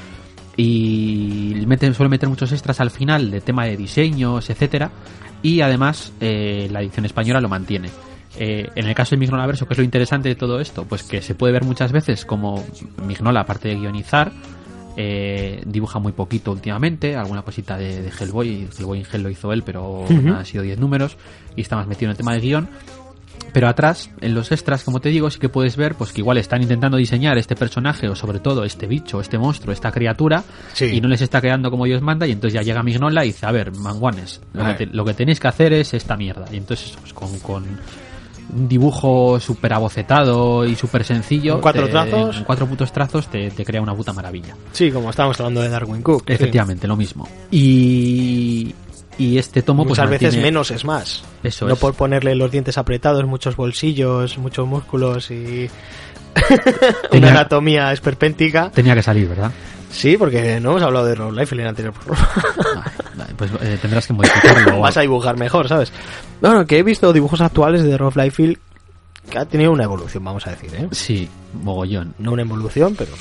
y mete, suele meter muchos extras al final de tema de diseños, etcétera, y además eh, la edición española lo mantiene. Eh, en el caso de Mignolaverso, que es lo interesante de todo esto, pues que se puede ver muchas veces como Mignola, aparte de guionizar, eh, dibuja muy poquito últimamente, alguna cosita de, de Hellboy, Hellboy en Hell lo hizo él, pero nada, han sido 10 números, y está más metido en el tema de guion. Pero atrás, en los extras, como te digo, sí que puedes ver pues que igual están intentando diseñar este personaje o sobre todo este bicho, este monstruo, esta criatura Sí. y no les está quedando como Dios manda y entonces ya llega Mignola y dice, a ver, manguanes, lo, que, te- lo que tenéis que hacer es esta mierda. Y entonces pues, con, con un dibujo súper abocetado y súper sencillo, Con cuatro te- trazos. cuatro putos trazos te, te crea una puta maravilla. Sí, como estábamos hablando de Darwin Cook. sí. Efectivamente, lo mismo. Y, y este tomo pues Muchas veces mantiene- menos es más. Eso no es. por ponerle los dientes apretados, muchos bolsillos, muchos músculos y Tenía- una anatomía esperpéntica. Tenía que salir, ¿verdad? Sí, porque no hemos hablado de Rob Life en el anterior programa. Vale, pues eh, tendrás que modificarlo. Vas a dibujar mejor, ¿sabes? Bueno, que he visto dibujos actuales de Rob Liefeld que ha tenido una evolución, vamos a decir, ¿eh? Sí, mogollón. No una evolución, pero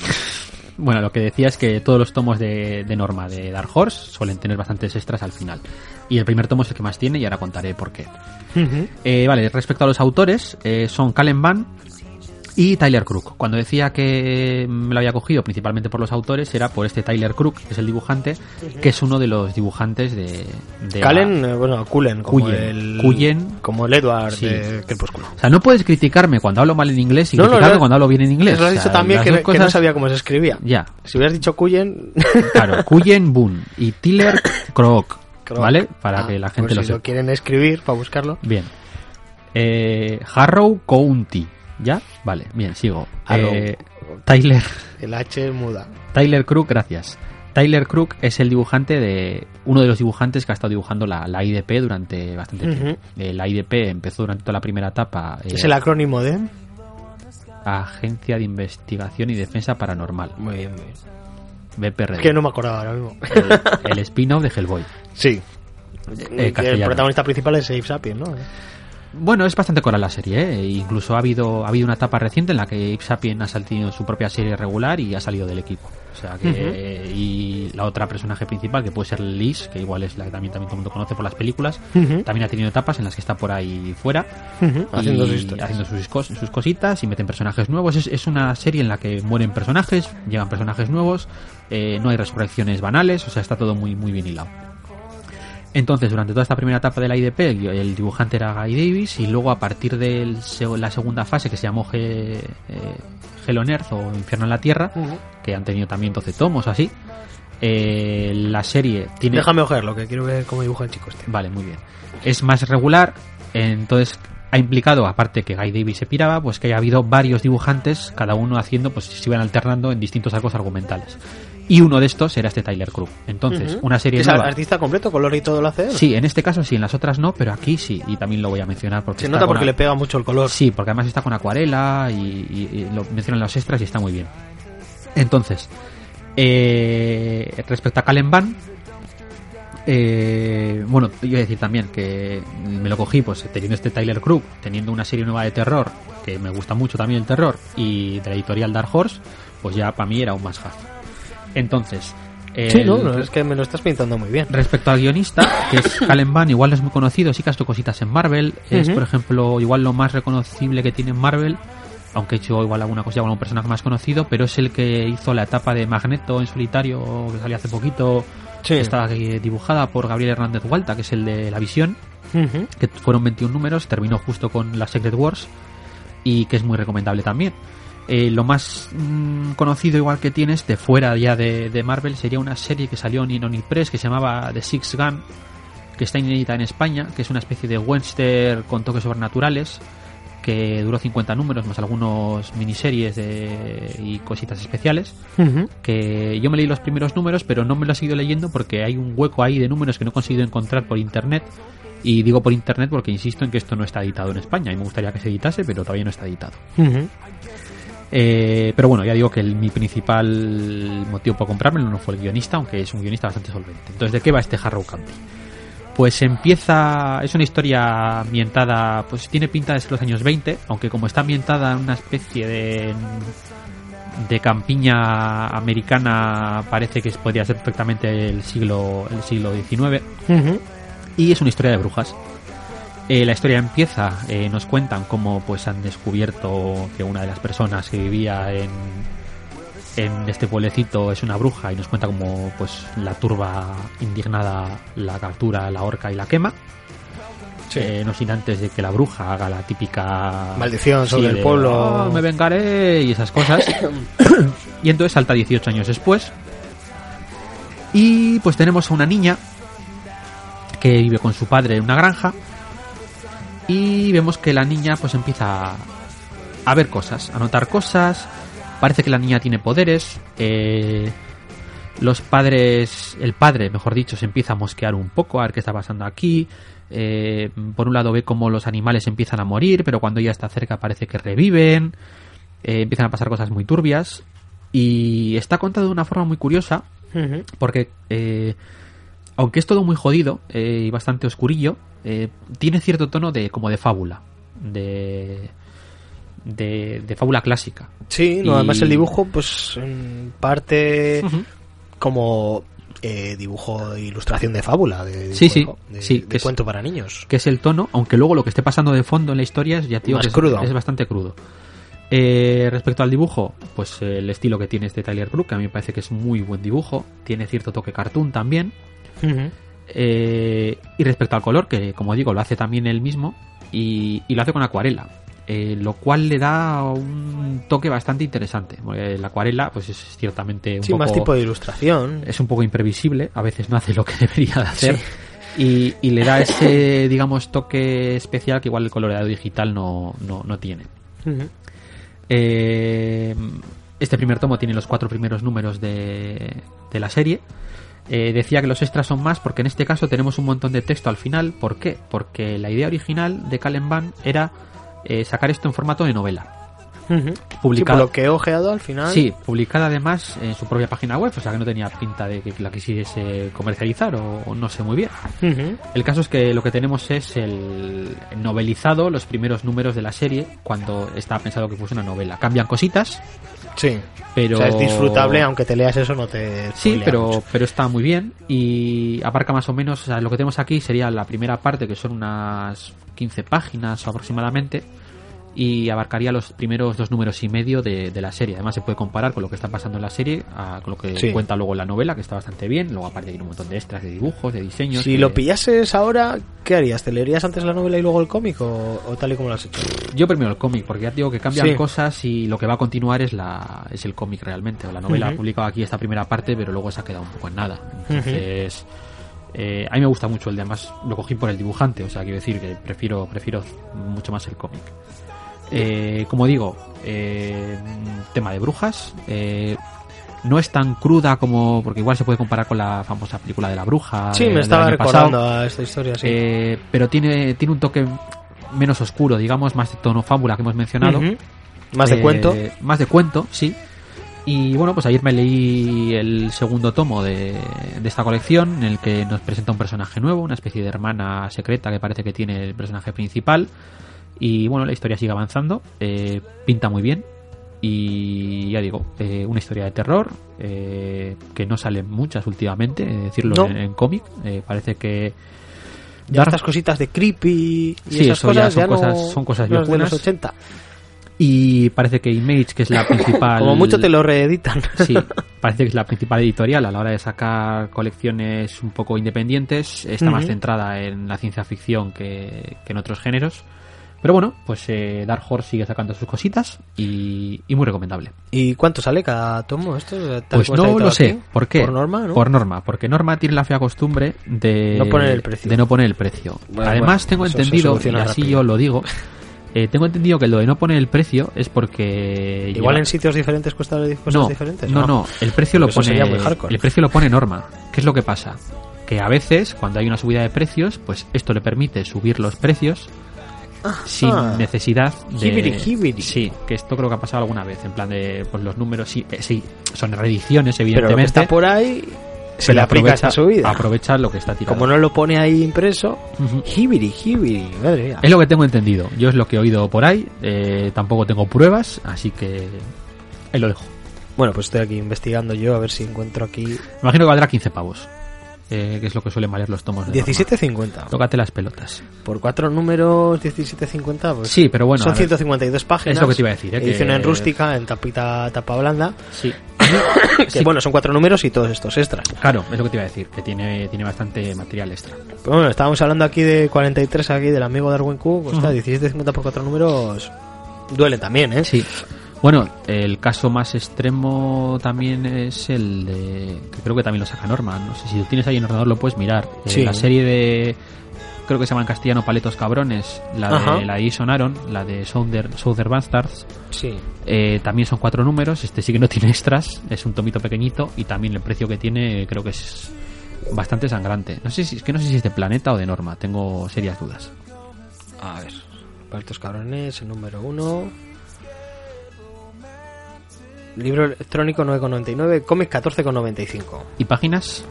Bueno, lo que decía es que todos los tomos de, de norma de Dark Horse suelen tener bastantes extras al final. Y el primer tomo es el que más tiene y ahora contaré por qué. Eh, vale, respecto a los autores, eh, son Calen Van y Tyler Crook. Cuando decía que me lo había cogido principalmente por los autores, era por este Tyler Crook, que es el dibujante, que es uno de los dibujantes de... de la- Calen, eh, bueno, Cullen, como Cullen. el Cullen. como el Edward Sí. de Crepúsculo. O sea, no puedes criticarme cuando hablo mal en inglés y No, no, criticarme lo- cuando hablo bien en inglés. Lo has O dicho sea, también que, dos que no cosas- sabía cómo se escribía. Ya, Si hubieras dicho Cullen, claro. Cullen Boone y Tiller Crook, ¿vale? Para Ah, que la gente lo si sepa. lo quieren escribir para buscarlo. Bien. Eh, Harrow County. ¿Ya? Vale, bien, sigo. Eh, Tyler, El H muda. Tyler Crook, gracias. Tyler Crook es el dibujante de. uno de los dibujantes que ha estado dibujando la, la IDP durante bastante tiempo. Eh, la IDP empezó durante toda la primera etapa. eh, Es el acrónimo de. Agencia de Investigación y Defensa Paranormal. Muy bien, muy bien. BPRD. Es que no me acordaba ahora mismo. el, el spin-off de Hellboy. Sí. Eh, el protagonista principal es Abe Sapien, ¿no? Bueno, es bastante coral la serie, ¿eh? E Incluso ha habido, ha habido una etapa reciente en la que Abe Sapien ha salido su propia serie regular y ha salido del equipo. O sea que, y la otra personaje principal, que puede ser Liz, que igual es la que también, también todo el mundo conoce por las películas, también ha tenido etapas en las que está por ahí fuera. Haciendo y sus historias. haciendo sus, cos- sus cositas y meten personajes nuevos. Es, es una serie en la que mueren personajes, llegan personajes nuevos, eh, no hay resurrecciones banales, o sea, está todo muy, muy bien hilado. Entonces, durante toda esta primera etapa de la IDP, el, dibujante era Guy Davis y luego a partir de la segunda fase que se llamó Ge- eh, Hell on Earth o Infierno en la Tierra, que han tenido también 12 tomos así, eh, la serie tiene... Déjame ojerlo, que quiero ver cómo dibuja el chico este. Vale, muy bien. Es más regular, entonces ha implicado, aparte que Guy Davis se piraba, pues que haya habido varios dibujantes, cada uno haciendo, pues se iban alternando en distintos arcos argumentales. Y uno de estos era este Tyler Crook. Entonces, una serie ¿Es nueva. artista completo, color y todo lo hace él? Sí, en este caso sí, en las otras no, pero aquí sí, y también lo voy a mencionar porque Se está nota porque le pega mucho el color. Sí, porque además está con acuarela y, y- y lo mencionan los extras y está muy bien. Entonces, eh, respecto a Calen Van, eh, bueno, yo iba a decir también que me lo cogí pues teniendo este Tyler Crook, teniendo una serie nueva de terror, que me gusta mucho también el terror, y de la editorial Dark Horse, pues ya para mí era un más have. Entonces, Sí, el- no, no, es que me lo estás pintando muy bien. Respecto al guionista, que es Calen Van, igual no es muy conocido, sí que ha hecho cositas en Marvel. Es, por ejemplo, igual lo más reconocible que tiene en Marvel, aunque ha hecho igual alguna cosilla con algún personaje más conocido, pero es el que hizo la etapa de Magneto en solitario, que salió hace poquito, Sí. que está eh, dibujada por Gabriel Hernández Hualta, que es el de La Visión, Ujú. que fueron 21 números, terminó justo con la Secret Wars, y que es muy recomendable también. Eh, lo más mm, conocido igual que tienes de fuera ya de, de Marvel sería una serie que salió en Omnipress que se llamaba The Six Gun que está inédita en España que es una especie de western con toques sobrenaturales que duró 50 números más algunos miniseries de- y cositas especiales Ujú. que yo me leí los primeros números pero no me lo he seguido leyendo porque hay un hueco ahí de números que no he conseguido encontrar por internet y digo por internet porque insisto en que esto no está editado en España y me gustaría que se editase pero todavía no está editado Ujú. Eh, pero bueno, ya digo que el- mi principal motivo para comprármelo no fue el guionista, aunque es un guionista bastante solvente. Entonces, ¿de qué va este Harrow County? Pues empieza, es una historia ambientada, pues tiene pinta de ser los años 20, aunque como está ambientada en una especie de de campiña americana parece que podría ser perfectamente el siglo el siglo XIX Ujú. y es una historia de brujas. Eh, la historia empieza, eh, nos cuentan cómo pues han descubierto que una de las personas que vivía en, en este pueblecito es una bruja y nos cuenta cómo pues la turba indignada la captura, la horca y la quema. Sí. Eh, no sin antes de que la bruja haga la típica Maldición sobre el pueblo. "Oh, me vengaré y esas cosas. y entonces salta 18 años después. Y pues tenemos a una niña que vive con su padre en una granja. Y vemos que la niña pues empieza a ver cosas, a notar cosas. Parece que la niña tiene poderes. eh, los padres, el padre, mejor dicho, se empieza a mosquear un poco a ver qué está pasando aquí. Eh, por un lado ve cómo los animales empiezan a morir, pero cuando ella está cerca parece que reviven. Eh, empiezan a pasar cosas muy turbias. Y está contado de una forma muy curiosa, porque eh, aunque es todo muy jodido y bastante oscurillo, eh, tiene cierto tono de como de fábula, de de, de fábula clásica. Sí, no, Y- además el dibujo, pues en parte como eh, dibujo de ilustración de fábula, de, Sí, dibujo, sí, de, sí, de que es- cuento para niños. que es el tono, aunque luego lo que esté pasando de fondo en la historia es ya tío Más que crudo. es bastante crudo. Eh, respecto al dibujo, pues eh, el estilo que tiene este Tyler Brook, que a mí me parece que es muy buen dibujo, tiene cierto toque cartoon también. Eh, y respecto al color, que como digo, lo hace también él mismo y, y lo hace con acuarela. eh, lo cual le da un toque bastante interesante. porque La acuarela, pues es ciertamente un Sí, poco más tipo de ilustración. es un poco imprevisible, a veces no hace lo que debería de hacer y, y le da ese, digamos, toque especial que igual el coloreado digital no, no, no tiene. Eh, este primer tomo tiene los cuatro primeros números de, de la serie. Eh, decía que los extras son más porque en este caso tenemos un montón de texto al final. ¿Por qué? Porque la idea original de Calen Van era eh, sacar esto en formato de novela. Sí, por lo que he ojeado al final. Sí, publicada además en su propia página web, o sea que no tenía pinta de que la quisiese comercializar o, o no sé muy bien. Ujú. El caso es que lo que tenemos es el novelizado, los primeros números de la serie, cuando estaba pensado que fuese una novela. Cambian cositas, Sí. pero... O sea, es disfrutable, aunque te leas eso no te... Sí, pero, mucho. pero está muy bien y abarca más o menos, o sea, lo que tenemos aquí sería la primera parte, que son unas 15 páginas aproximadamente, y abarcaría los primeros dos números y medio de, de la serie. Además se puede comparar con lo que está pasando en la serie, a- con lo que Sí. cuenta luego la novela, que está bastante bien. Luego aparte hay un montón de extras, de dibujos, de diseños. Si que- lo pillases ahora, ¿qué harías? ¿Te leerías antes la novela y luego el cómic o, o tal y como lo has hecho? Yo primero el cómic, porque ya te digo que cambian Sí. cosas y lo que va a continuar es la es el cómic realmente. O la novela Ujú. ha publicado aquí esta primera parte, pero luego se ha quedado un poco en nada. Entonces, eh, a mí me gusta mucho el de además lo cogí por el dibujante, o sea, quiero decir que prefiero prefiero mucho más el cómic. Eh, como digo, eh, tema de brujas. eh, no es tan cruda como. Porque igual se puede comparar con la famosa película de la bruja. Sí, de- me estaba pasado. recordando a esta historia, sí. Eh, pero tiene, tiene un toque menos oscuro, digamos, más de tono fábula que hemos mencionado. Más de Eh, cuento. Más de cuento, sí. Y bueno, pues ayer me leí el segundo tomo de, de esta colección, en el que nos presenta un personaje nuevo, una especie de hermana secreta que parece que tiene el personaje principal. Y bueno, la historia sigue avanzando, eh, pinta muy bien. Y ya digo, eh, una historia de terror, eh, que no salen muchas últimamente, decirlo No. en, en cómic. Eh, parece que Ya Dark- estas cositas de creepy y Sí, esas eso ya cosas son ya no- cosas- son cosas no es de los viejunas. 80. Y parece que Image, que es la principal. Como mucho te lo reeditan. Sí, parece que es la principal editorial a la hora de sacar colecciones un poco independientes. Está más Ujú. centrada en la ciencia ficción que, que en otros géneros. Pero bueno, pues eh, Dark Horse sigue sacando sus cositas y, y muy recomendable. ¿Y cuánto sale cada tomo esto? Pues no lo sé. aquí? ¿Por qué? Por norma, ¿no? Por norma, porque Norma tiene la fea costumbre de No poner el precio. De no poner el precio. Bueno, Además, bueno, tengo eso entendido, y así rápido. yo lo digo, eh, tengo entendido que lo de no poner el precio es porque... Igual lleva- en sitios diferentes cuesta cosas no, diferentes. No, no, el precio lo Eso pone sería muy hardcore. el precio lo pone Norma. ¿Qué es lo que pasa? Que a veces cuando hay una subida de precios, pues esto le permite subir los precios sin necesidad de Hibiri, hibiri. Sí, que esto creo que ha pasado alguna vez en plan de pues los números sí, eh, sí son reediciones Pero lo que evidentemente. está por ahí se pero le aplica esta subida. aprovecha lo que está tirado. Como no lo pone ahí impreso, Ujú. hibiri, hibiri, madre mía. Es lo que tengo entendido. Yo es lo que he oído por ahí. eh, tampoco tengo pruebas, así que ahí lo dejo. Bueno, pues estoy aquí investigando yo a ver si encuentro aquí Imagino que valdrá 15 pavos. Eh, que es lo que suelen valer los tomos de Norma. 17.50. Tócate las pelotas. Por cuatro números 17.50, pues Sí, pero bueno. son a ver, 152 páginas. Es lo que te iba a decir, ¿eh? Edición que- en rústica, en tapita, tapa blanda. Sí. Que Sí. bueno, son cuatro números y todos estos extras. Claro, es lo que te iba a decir, que tiene, tiene bastante material extra. Pero bueno, estábamos hablando aquí de 43 aquí del amigo Darwin. Pues Ujú. está, 17.50 por cuatro números duele también, ¿eh? Sí. Bueno, el caso más extremo también es el de. que creo que también lo saca Norma. No sé si lo tienes ahí en ordenador, lo puedes mirar. Eh, Sí. la serie de. Creo que se llama en castellano Paletos Cabrones. La Ajá. de la I sonaron, la de Southern, Southern Bastards. Sí. Eh, también son cuatro números. Este sí que no tiene extras. Es un tomito pequeñito. Y también el precio que tiene creo que es bastante sangrante. No sé si es que no sé si es de Planeta o de Norma. Tengo serias dudas. A ver. Para estos cabrones, el número uno. Libro electrónico 9,99, cómic 14,95. ¿Y páginas?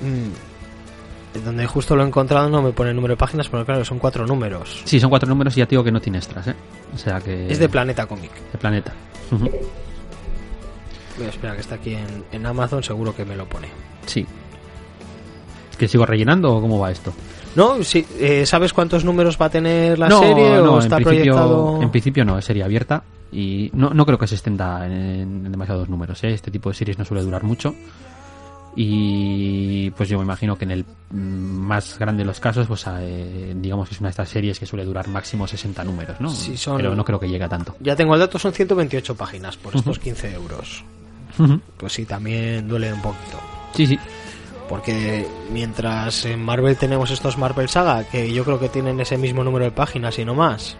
Mm. donde justo lo he encontrado no me pone el número de páginas, pero claro, son cuatro números. Sí, son cuatro números y ya te digo que no tiene extras, ¿eh? O sea que... Es de Planeta Comic. de planeta. Voy a esperar que está aquí en, en Amazon, seguro que me lo pone. Sí. ¿Que sigo rellenando o cómo va esto? No, sí, eh, ¿sabes cuántos números va a tener la no, serie no, o en está principio, proyectado? en principio no, es serie abierta y no, no creo que se extenda en, en demasiados números. ¿eh? Este tipo de series no suele durar mucho y pues yo me imagino que en el mm, más grande de los casos, pues eh, digamos que es una de estas series que suele durar máximo 60 números, ¿no? Sí, son- Pero no creo que llegue a tanto. Ya tengo el dato, son 128 páginas por estos 15 euros. Pues sí, también duele un poquito. Sí, sí. Porque mientras en Marvel tenemos estos Marvel Saga, que yo creo que tienen ese mismo número de páginas y no más,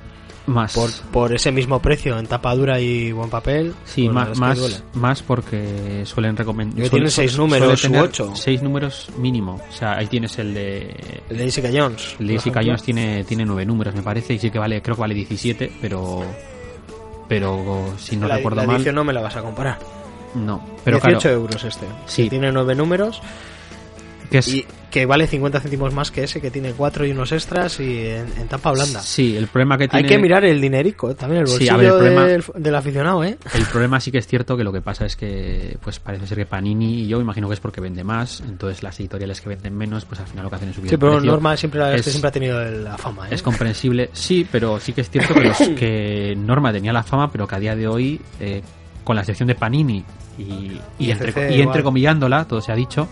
Más. por, por ese mismo precio en tapa dura y buen papel, Sí, pues más, más, más porque suelen recomendar. Tienen seis números u ocho. Seis números mínimo. O sea, ahí tienes el de. El de Jessica Jones. El de Jessica. Jones tiene, tiene nueve números, me parece, y sí que vale, creo que vale 17, pero. Pero si no la, recuerdo la mal. edición no me la vas a comparar. No, pero 18 claro. euros este. Sí. Que tiene nueve números Que es, y que vale 50 céntimos más que ese, que tiene cuatro y unos extras y en, en tapa blanda. Sí, el problema que tiene. Hay que mirar el dinerico, eh, también el bolsillo a ver, el problema- del, del aficionado, ¿eh? El problema sí que es cierto que lo que pasa es que pues parece ser que Panini, y yo imagino que es porque vende más, entonces las editoriales que venden menos, pues al final lo que hacen es subir Sí, pero. Norma siempre, la es siempre ha tenido la fama, ¿eh? Es comprensible, sí, pero sí que es cierto que, los- que Norma tenía la fama, pero que a día de hoy, eh, con la excepción de Panini y, y, Y entre, y entrecomillándola, todo se ha dicho,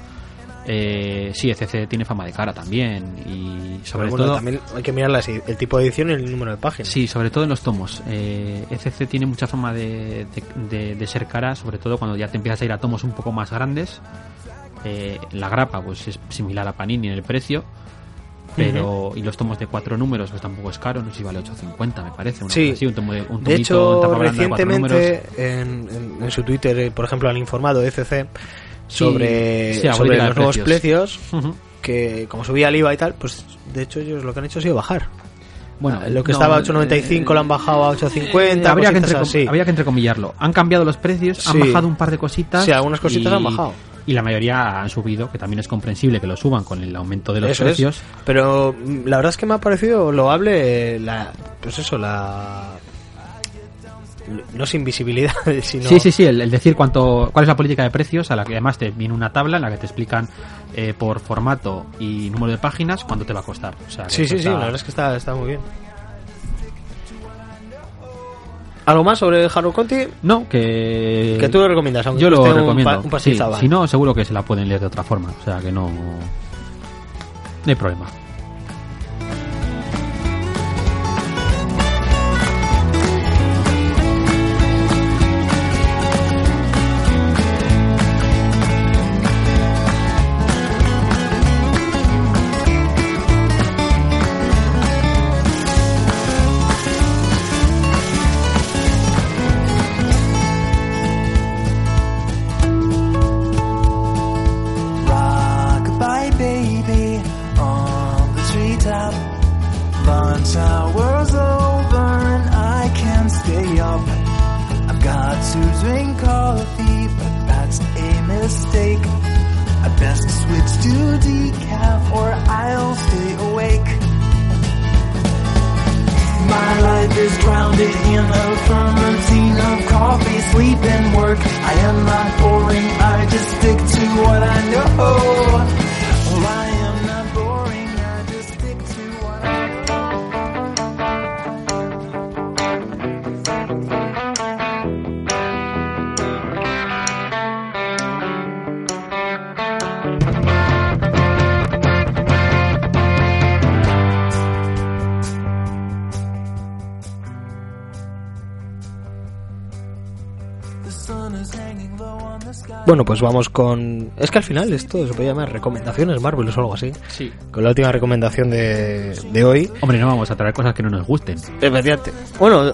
eh, sí, ECC tiene fama de cara también y sobre bueno, todo... también hay que mirar el tipo de edición y el número de páginas. Sí, sobre todo en los tomos. Eh, ECC tiene mucha fama de, de- de- de ser cara, sobre todo cuando ya te empiezas a ir a tomos un poco más grandes. Eh, la grapa pues es similar a Panini en el precio, pero y los tomos de cuatro números pues tampoco es caro, no sé si vale 8.50 me parece. una Sí. así, un, tomo de, un De hecho, blanda de cuatro números. recientemente en, en- en su Twitter, eh, por ejemplo, han informado ECC sobre, sí, sobre los nuevos precios. precios, que como subía el IVA y tal, pues de hecho ellos lo que han hecho ha sido bajar. Bueno, lo que no, estaba a 8.95 lo han bajado a 8.50, Eh, habría, que así. habría que entrecomillarlo. Han cambiado los precios, han bajado un par de cositas. Sí, algunas cositas y- han bajado. Y la mayoría han subido, que también es comprensible que lo suban con el aumento de los Eso es. precios. Pero mm, la verdad es que me ha parecido loable la, pues eso, la no es invisibilidad, sino Sí, sí, sí, el, el decir cuánto, cuál es la política de precios, a la que además te viene una tabla en la que te explican eh, por formato y número de páginas cuánto te va a costar. O sea, Sí, sí, sí, la verdad es que está, está muy bien. ¿Algo más sobre Harold Conti? No, que... Que tú lo recomiendas, aunque Yo lo cueste un recomiendo. pa- un Sí, si no, seguro que se la pueden leer de otra forma. O sea, que no... No hay problema. Bueno, pues vamos con... Es que al final esto se puede llamar recomendaciones Marvel o algo así. Sí. Con la última recomendación de, de hoy. Hombre, no vamos a traer cosas que no nos gusten. Efectivamente. Bueno,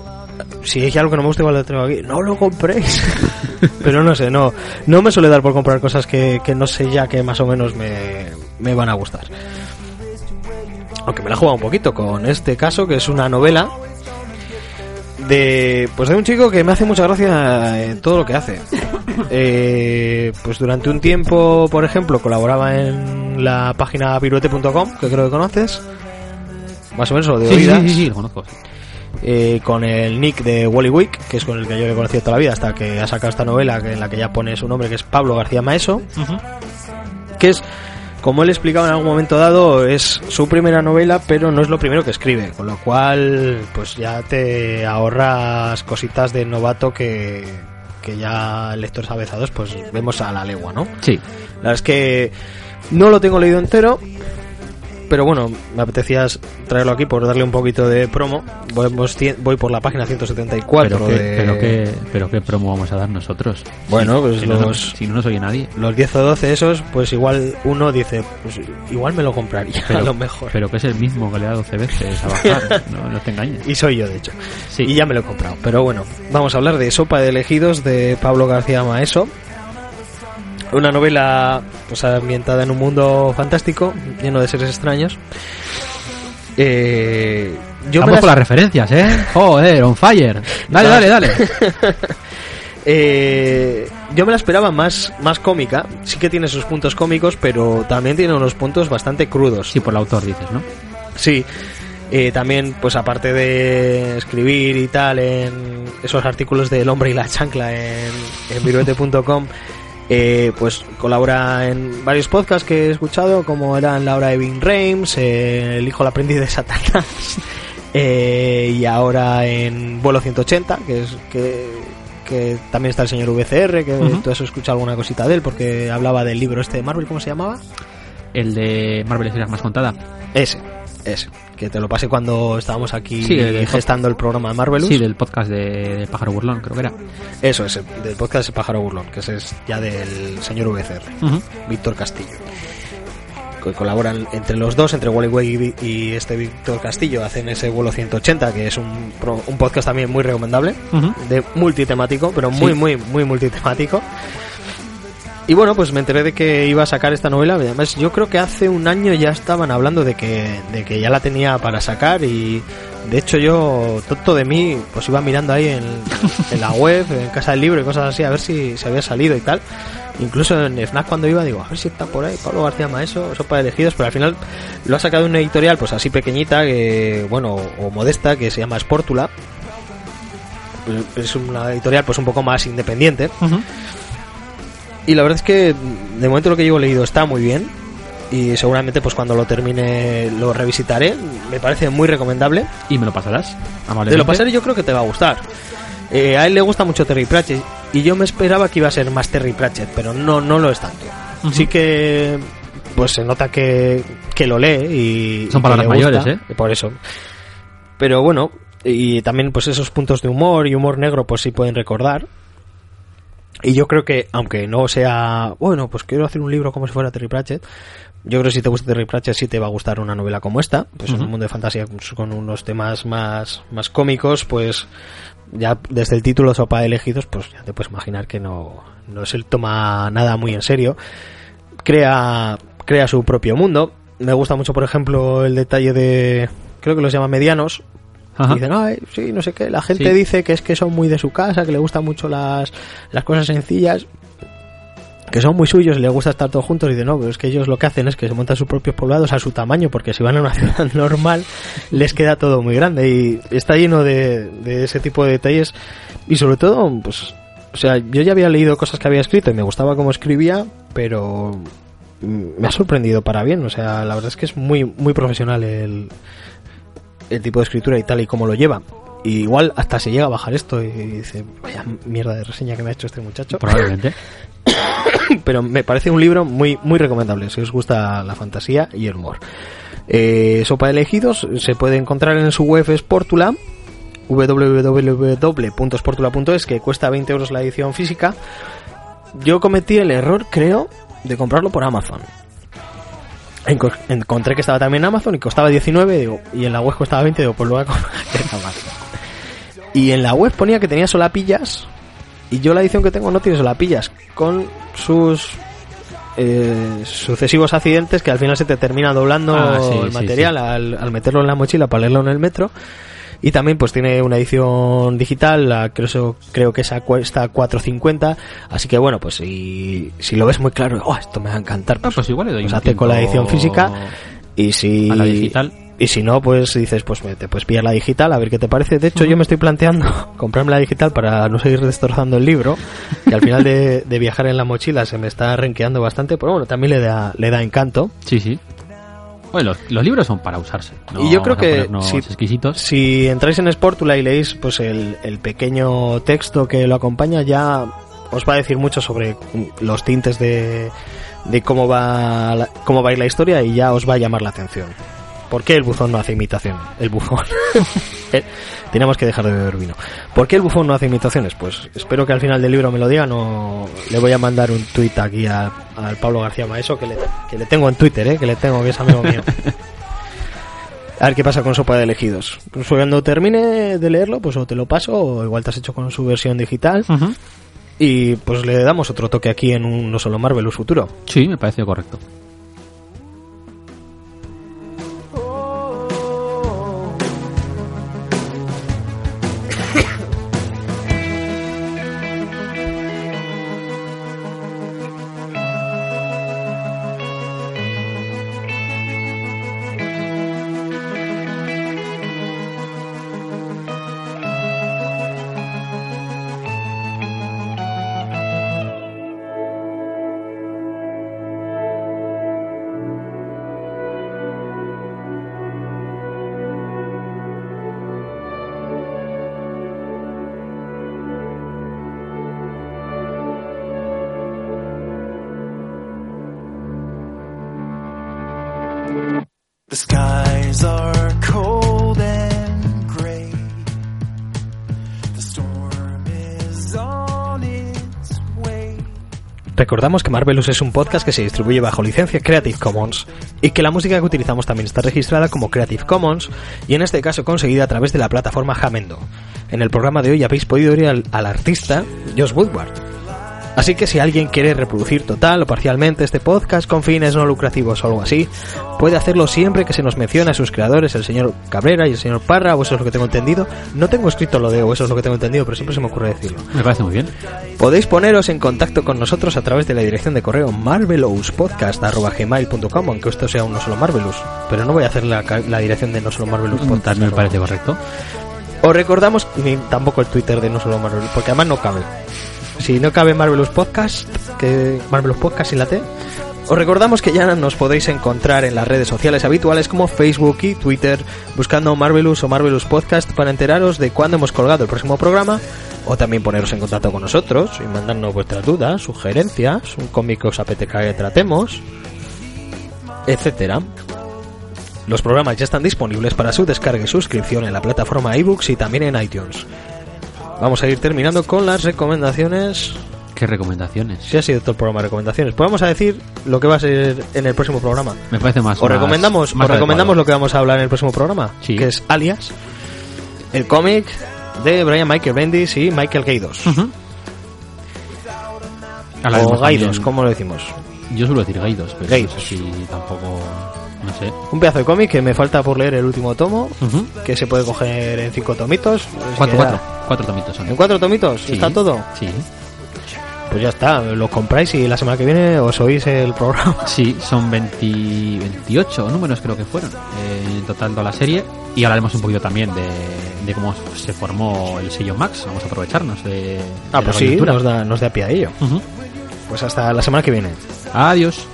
si hay algo que no me gusta igual lo traigo aquí. No lo compréis. Pero no sé, no, no me suele dar por comprar cosas que, que no sé ya que más o menos me, me van a gustar. Aunque me la he jugado un poquito con este caso, que es una novela de pues de un chico que me hace mucha gracia en todo lo que hace. Eh, pues durante un tiempo, por ejemplo, colaboraba en la página piruete.com, que creo que conoces. Más o menos lo de Sí, oídas. sí, sí, lo conozco. eh, con el nick de Wally Wick, que es con el que yo le he conocido toda la vida, hasta que ha sacado esta novela en la que ya pone su nombre, que es Pablo García Maeso, que es, como él explicaba en algún momento dado, es su primera novela, pero no es lo primero que escribe, con lo cual, pues ya te ahorras cositas de novato que, que ya lectores avezados, pues vemos a la legua, ¿no? Sí. La verdad es que no lo tengo leído entero, pero bueno, me apetecía traerlo aquí por darle un poquito de promo. Voy, voy por la página 174 Pero, qué, de... pero, qué, pero qué promo vamos a dar nosotros. Bueno, pues si, no, los- si no nos oye nadie. Los 10 o 12 esos, pues igual uno dice, pues igual me lo compraría, a lo mejor. Pero que es el mismo que le da 12 veces a bajar. no, no te engañes. Y soy yo, de hecho. Sí. Y ya me lo he comprado. Pero bueno, vamos a hablar de Sopa de Elegidos de Pablo García Maeso. Una novela pues ambientada en un mundo fantástico, lleno de seres extraños. Eh, yo me Vamos las- con las referencias, ¿eh? Joder, on fire. Dale, dale, dale. Eh, yo me la esperaba más, más cómica. Sí que tiene sus puntos cómicos, pero también tiene unos puntos bastante crudos. Sí, por el autor dices, ¿no? Sí, eh, también, pues aparte de escribir y tal en esos artículos del hombre y la chancla en, en viruete.com, eh, pues colabora en varios podcasts que he escuchado, como eran La Hora de eh, El Hijo del Aprendiz de Satanás, eh, y ahora en Vuelo 180, que es que, que también está el señor VCR, que Ujú. tú has escuchado alguna cosita de él, porque hablaba del libro este de Marvel, ¿cómo se llamaba? El de Marvel Historias más contada. Ese, ese. Que te lo pasé cuando estábamos aquí Sí, gestando el programa de Marvelous. Sí, del podcast de, de Pájaro Burlón, creo que era. Eso, ese, del podcast El Pájaro Burlón, que ese es ya del señor VCR, Víctor Castillo. Que colaboran entre los dos, entre Wally Way y, y este Víctor Castillo, hacen ese vuelo 180, que es un, un podcast también muy recomendable, Ujú. de multitemático, pero muy, Sí. muy, muy multitemático. Y bueno, pues me enteré de que iba a sacar esta novela. Además, yo creo que hace un año ya estaban hablando de que, de que ya la tenía para sacar. Y de hecho, yo, tonto de mí, pues iba mirando ahí en, en la web, en Casa del Libro y cosas así, a ver si se había salido y tal. Incluso en FNAC cuando iba, digo, a ver si está por ahí Pablo García Maeso, Sopa de Elegidos. Pero al final lo ha sacado una editorial, pues así pequeñita, que bueno, o modesta, que se llama Sportula. Es una editorial, pues un poco más independiente. Ujú. Y la verdad es que de momento lo que llevo leído está muy bien. Y seguramente pues cuando lo termine lo revisitaré. Me parece muy recomendable. Y me lo pasarás. Te Amablemente. lo pasaré yo creo que te va a gustar. Eh, a él le gusta mucho Terry Pratchett. Y yo me esperaba que iba a ser más Terry Pratchett, pero no, no lo es tanto. Ujú. Sí que pues se nota que, que lo lee y... Son y que palabras le gusta, mayores, ¿eh? Por eso. Pero bueno, y también pues esos puntos de humor y humor negro pues sí pueden recordar. Y yo creo que, aunque no sea, bueno, pues quiero hacer un libro como si fuera Terry Pratchett, yo creo que si te gusta Terry Pratchett sí te va a gustar una novela como esta, pues en un mundo de fantasía con unos temas más, más cómicos, pues ya desde el título Sopa de Elegidos, pues ya te puedes imaginar que no, no se toma nada muy en serio. Crea, crea su propio mundo. Me gusta mucho, por ejemplo, el detalle de, creo que los llama medianos, Ajá. y dicen, ay, sí, no sé qué. La gente Sí. dice que es que son muy de su casa, que le gustan mucho las, las cosas sencillas, que son muy suyos y les gusta estar todos juntos. Y dicen, no, pero es que ellos lo que hacen es que se montan sus propios poblados a su tamaño, porque si van a una ciudad normal, les queda todo muy grande. Y está lleno de, de ese tipo de detalles. Y sobre todo, pues, o sea, yo ya había leído cosas que había escrito y me gustaba cómo escribía, pero me ha sorprendido para bien. O sea, la verdad es que es muy, muy profesional el, el tipo de escritura y tal y cómo lo lleva. Y igual hasta se llega a bajar esto y dice, vaya mierda de reseña que me ha hecho este muchacho. Probablemente. Pero me parece un libro muy, muy recomendable si os gusta la fantasía y el humor. Eh, Sopa de Elegidos se puede encontrar en su web Sportula, www.sportula.es, que cuesta 20 euros la edición física. Yo cometí el error, creo, de comprarlo por Amazon. Enco- Encontré que estaba también en Amazon y costaba 19 digo, y en la web costaba 20, digo, pues lo voy a comprar. Y en la web ponía que tenía solapillas y yo la edición que tengo no tiene solapillas con sus eh, sucesivos accidentes que al final se te termina doblando Ah, sí, el sí, material sí. Al, al meterlo en la mochila para leerlo en el metro Y también pues tiene una edición digital, la, creo, creo que esa cuesta 4.50, así que bueno, pues si, si lo ves muy claro, "Oh, esto me va a encantar, Ah, pues, pues igual le doy pues con la edición física y si... a la digital. Y si no, pues dices, pues me- te puedes pillar la digital, a ver qué te parece. De hecho, yo me estoy planteando comprarme la digital para no seguir destrozando el libro, que al final de, de viajar en la mochila se me está renqueando bastante, pero bueno, también le da, le da encanto. Sí, sí. Bueno, los, los libros son para usarse. No Y yo creo que si- exquisitos. Si entráis en Sportula y leéis pues el, el pequeño texto que lo acompaña, ya os va a decir mucho sobre los tintes de, de cómo va la- cómo va a ir la historia y ya os va a llamar la atención. ¿Por qué el buzón no hace imitación? El bufón. Eh, Tenemos que dejar de beber vino. ¿Por qué el bufón no hace imitaciones? Pues espero que al final del libro me lo digan o le voy a mandar un tuit aquí a- al Pablo García Maeso que le, que le tengo en Twitter, ¿eh? que le tengo, que es amigo mío. A ver qué pasa con Sopa de Elegidos. Pues cuando termine de leerlo, pues o te lo paso, o igual te has hecho con su versión digital. Y pues le damos otro toque aquí en un No Solo Marvelous futuro. Sí, me parece correcto. Recordamos que Marvelous es un podcast que se distribuye bajo licencia Creative Commons y que la música que utilizamos también está registrada como Creative Commons y en este caso conseguida a través de la plataforma Jamendo. En el programa de hoy habéis podido oír al, al artista Josh Woodward. Así que si alguien quiere reproducir total o parcialmente este podcast con fines no lucrativos o algo así, puede hacerlo siempre que se nos mencione a sus creadores, el señor Cabrera y el señor Parra, o eso es lo que tengo entendido. No tengo escrito lo de o eso es lo que tengo entendido, pero siempre se me ocurre decirlo. Me parece muy bien. Podéis poneros en contacto con nosotros a través de la dirección de correo marvelouspodcast.gmail.com aunque esto sea un no solo Marvelous. Pero no voy a hacer la, la dirección de no solo Marvelous Podcast. También me parece correcto. Os recordamos, ni tampoco el Twitter de no solo Marvelous, porque además no cabe. Si no cabe Marvelous Podcast, que Marvelous Podcast sin la T, os recordamos que ya nos podéis encontrar en las redes sociales habituales como Facebook y Twitter, buscando Marvelous o Marvelous Podcast para enteraros de cuándo hemos colgado el próximo programa, o también poneros en contacto con nosotros y mandarnos vuestras dudas, sugerencias, un cómic que os apetezca que tratemos, etcétera. Los programas ya están disponibles para su descarga y suscripción en la plataforma iBooks y también en iTunes. Vamos a ir terminando con las recomendaciones. ¿Qué recomendaciones? Si ha sido todo el programa de recomendaciones. Pues vamos a decir lo que va a ser en el próximo programa. Me parece más. Os recomendamos, más os recomendamos lo que vamos a hablar en el próximo programa, Sí. que es Alias, el cómic de Brian Michael Bendis y Michael Gaidos. O Gaidos, ¿cómo lo decimos? Yo suelo decir Gaidos, pero Gaidos. no sé si tampoco. No sé. Un pedazo de cómic que me falta por leer el último tomo, que se puede coger en cinco tomitos. Cuatro, cuatro. Cuatro tomitos son. ¿En cuatro tomitos? Sí. ¿Está todo? Sí. Pues ya está, lo compráis y la semana que viene os oís el programa. Sí, son 20, 28 números creo que fueron eh, en total toda la serie y hablaremos un poquito también de, de cómo se formó el sello Max. Vamos a aprovecharnos de, Ah, de pues la sí, aventura. nos da, nos da pie a ello. Pues hasta la semana que viene. Adiós.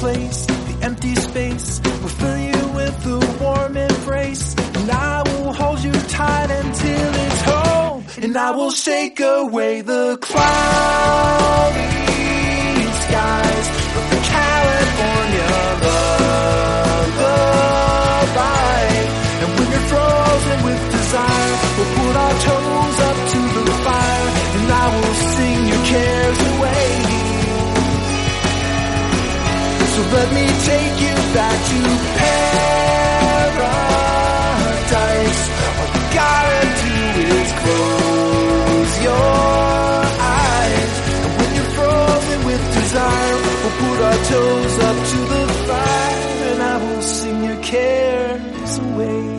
Will the empty space, for fill you with the warm embrace and I will hold you tight until it's home, and I will shake away the cloudy skies of the California lullaby. And when you're frozen with desire, we'll put our toes up to the fire, and I will sing your cares away. So let me take you back to paradise. All you gotta do is close your desire. We'll put our toes up to the fire and I will sing your cares away.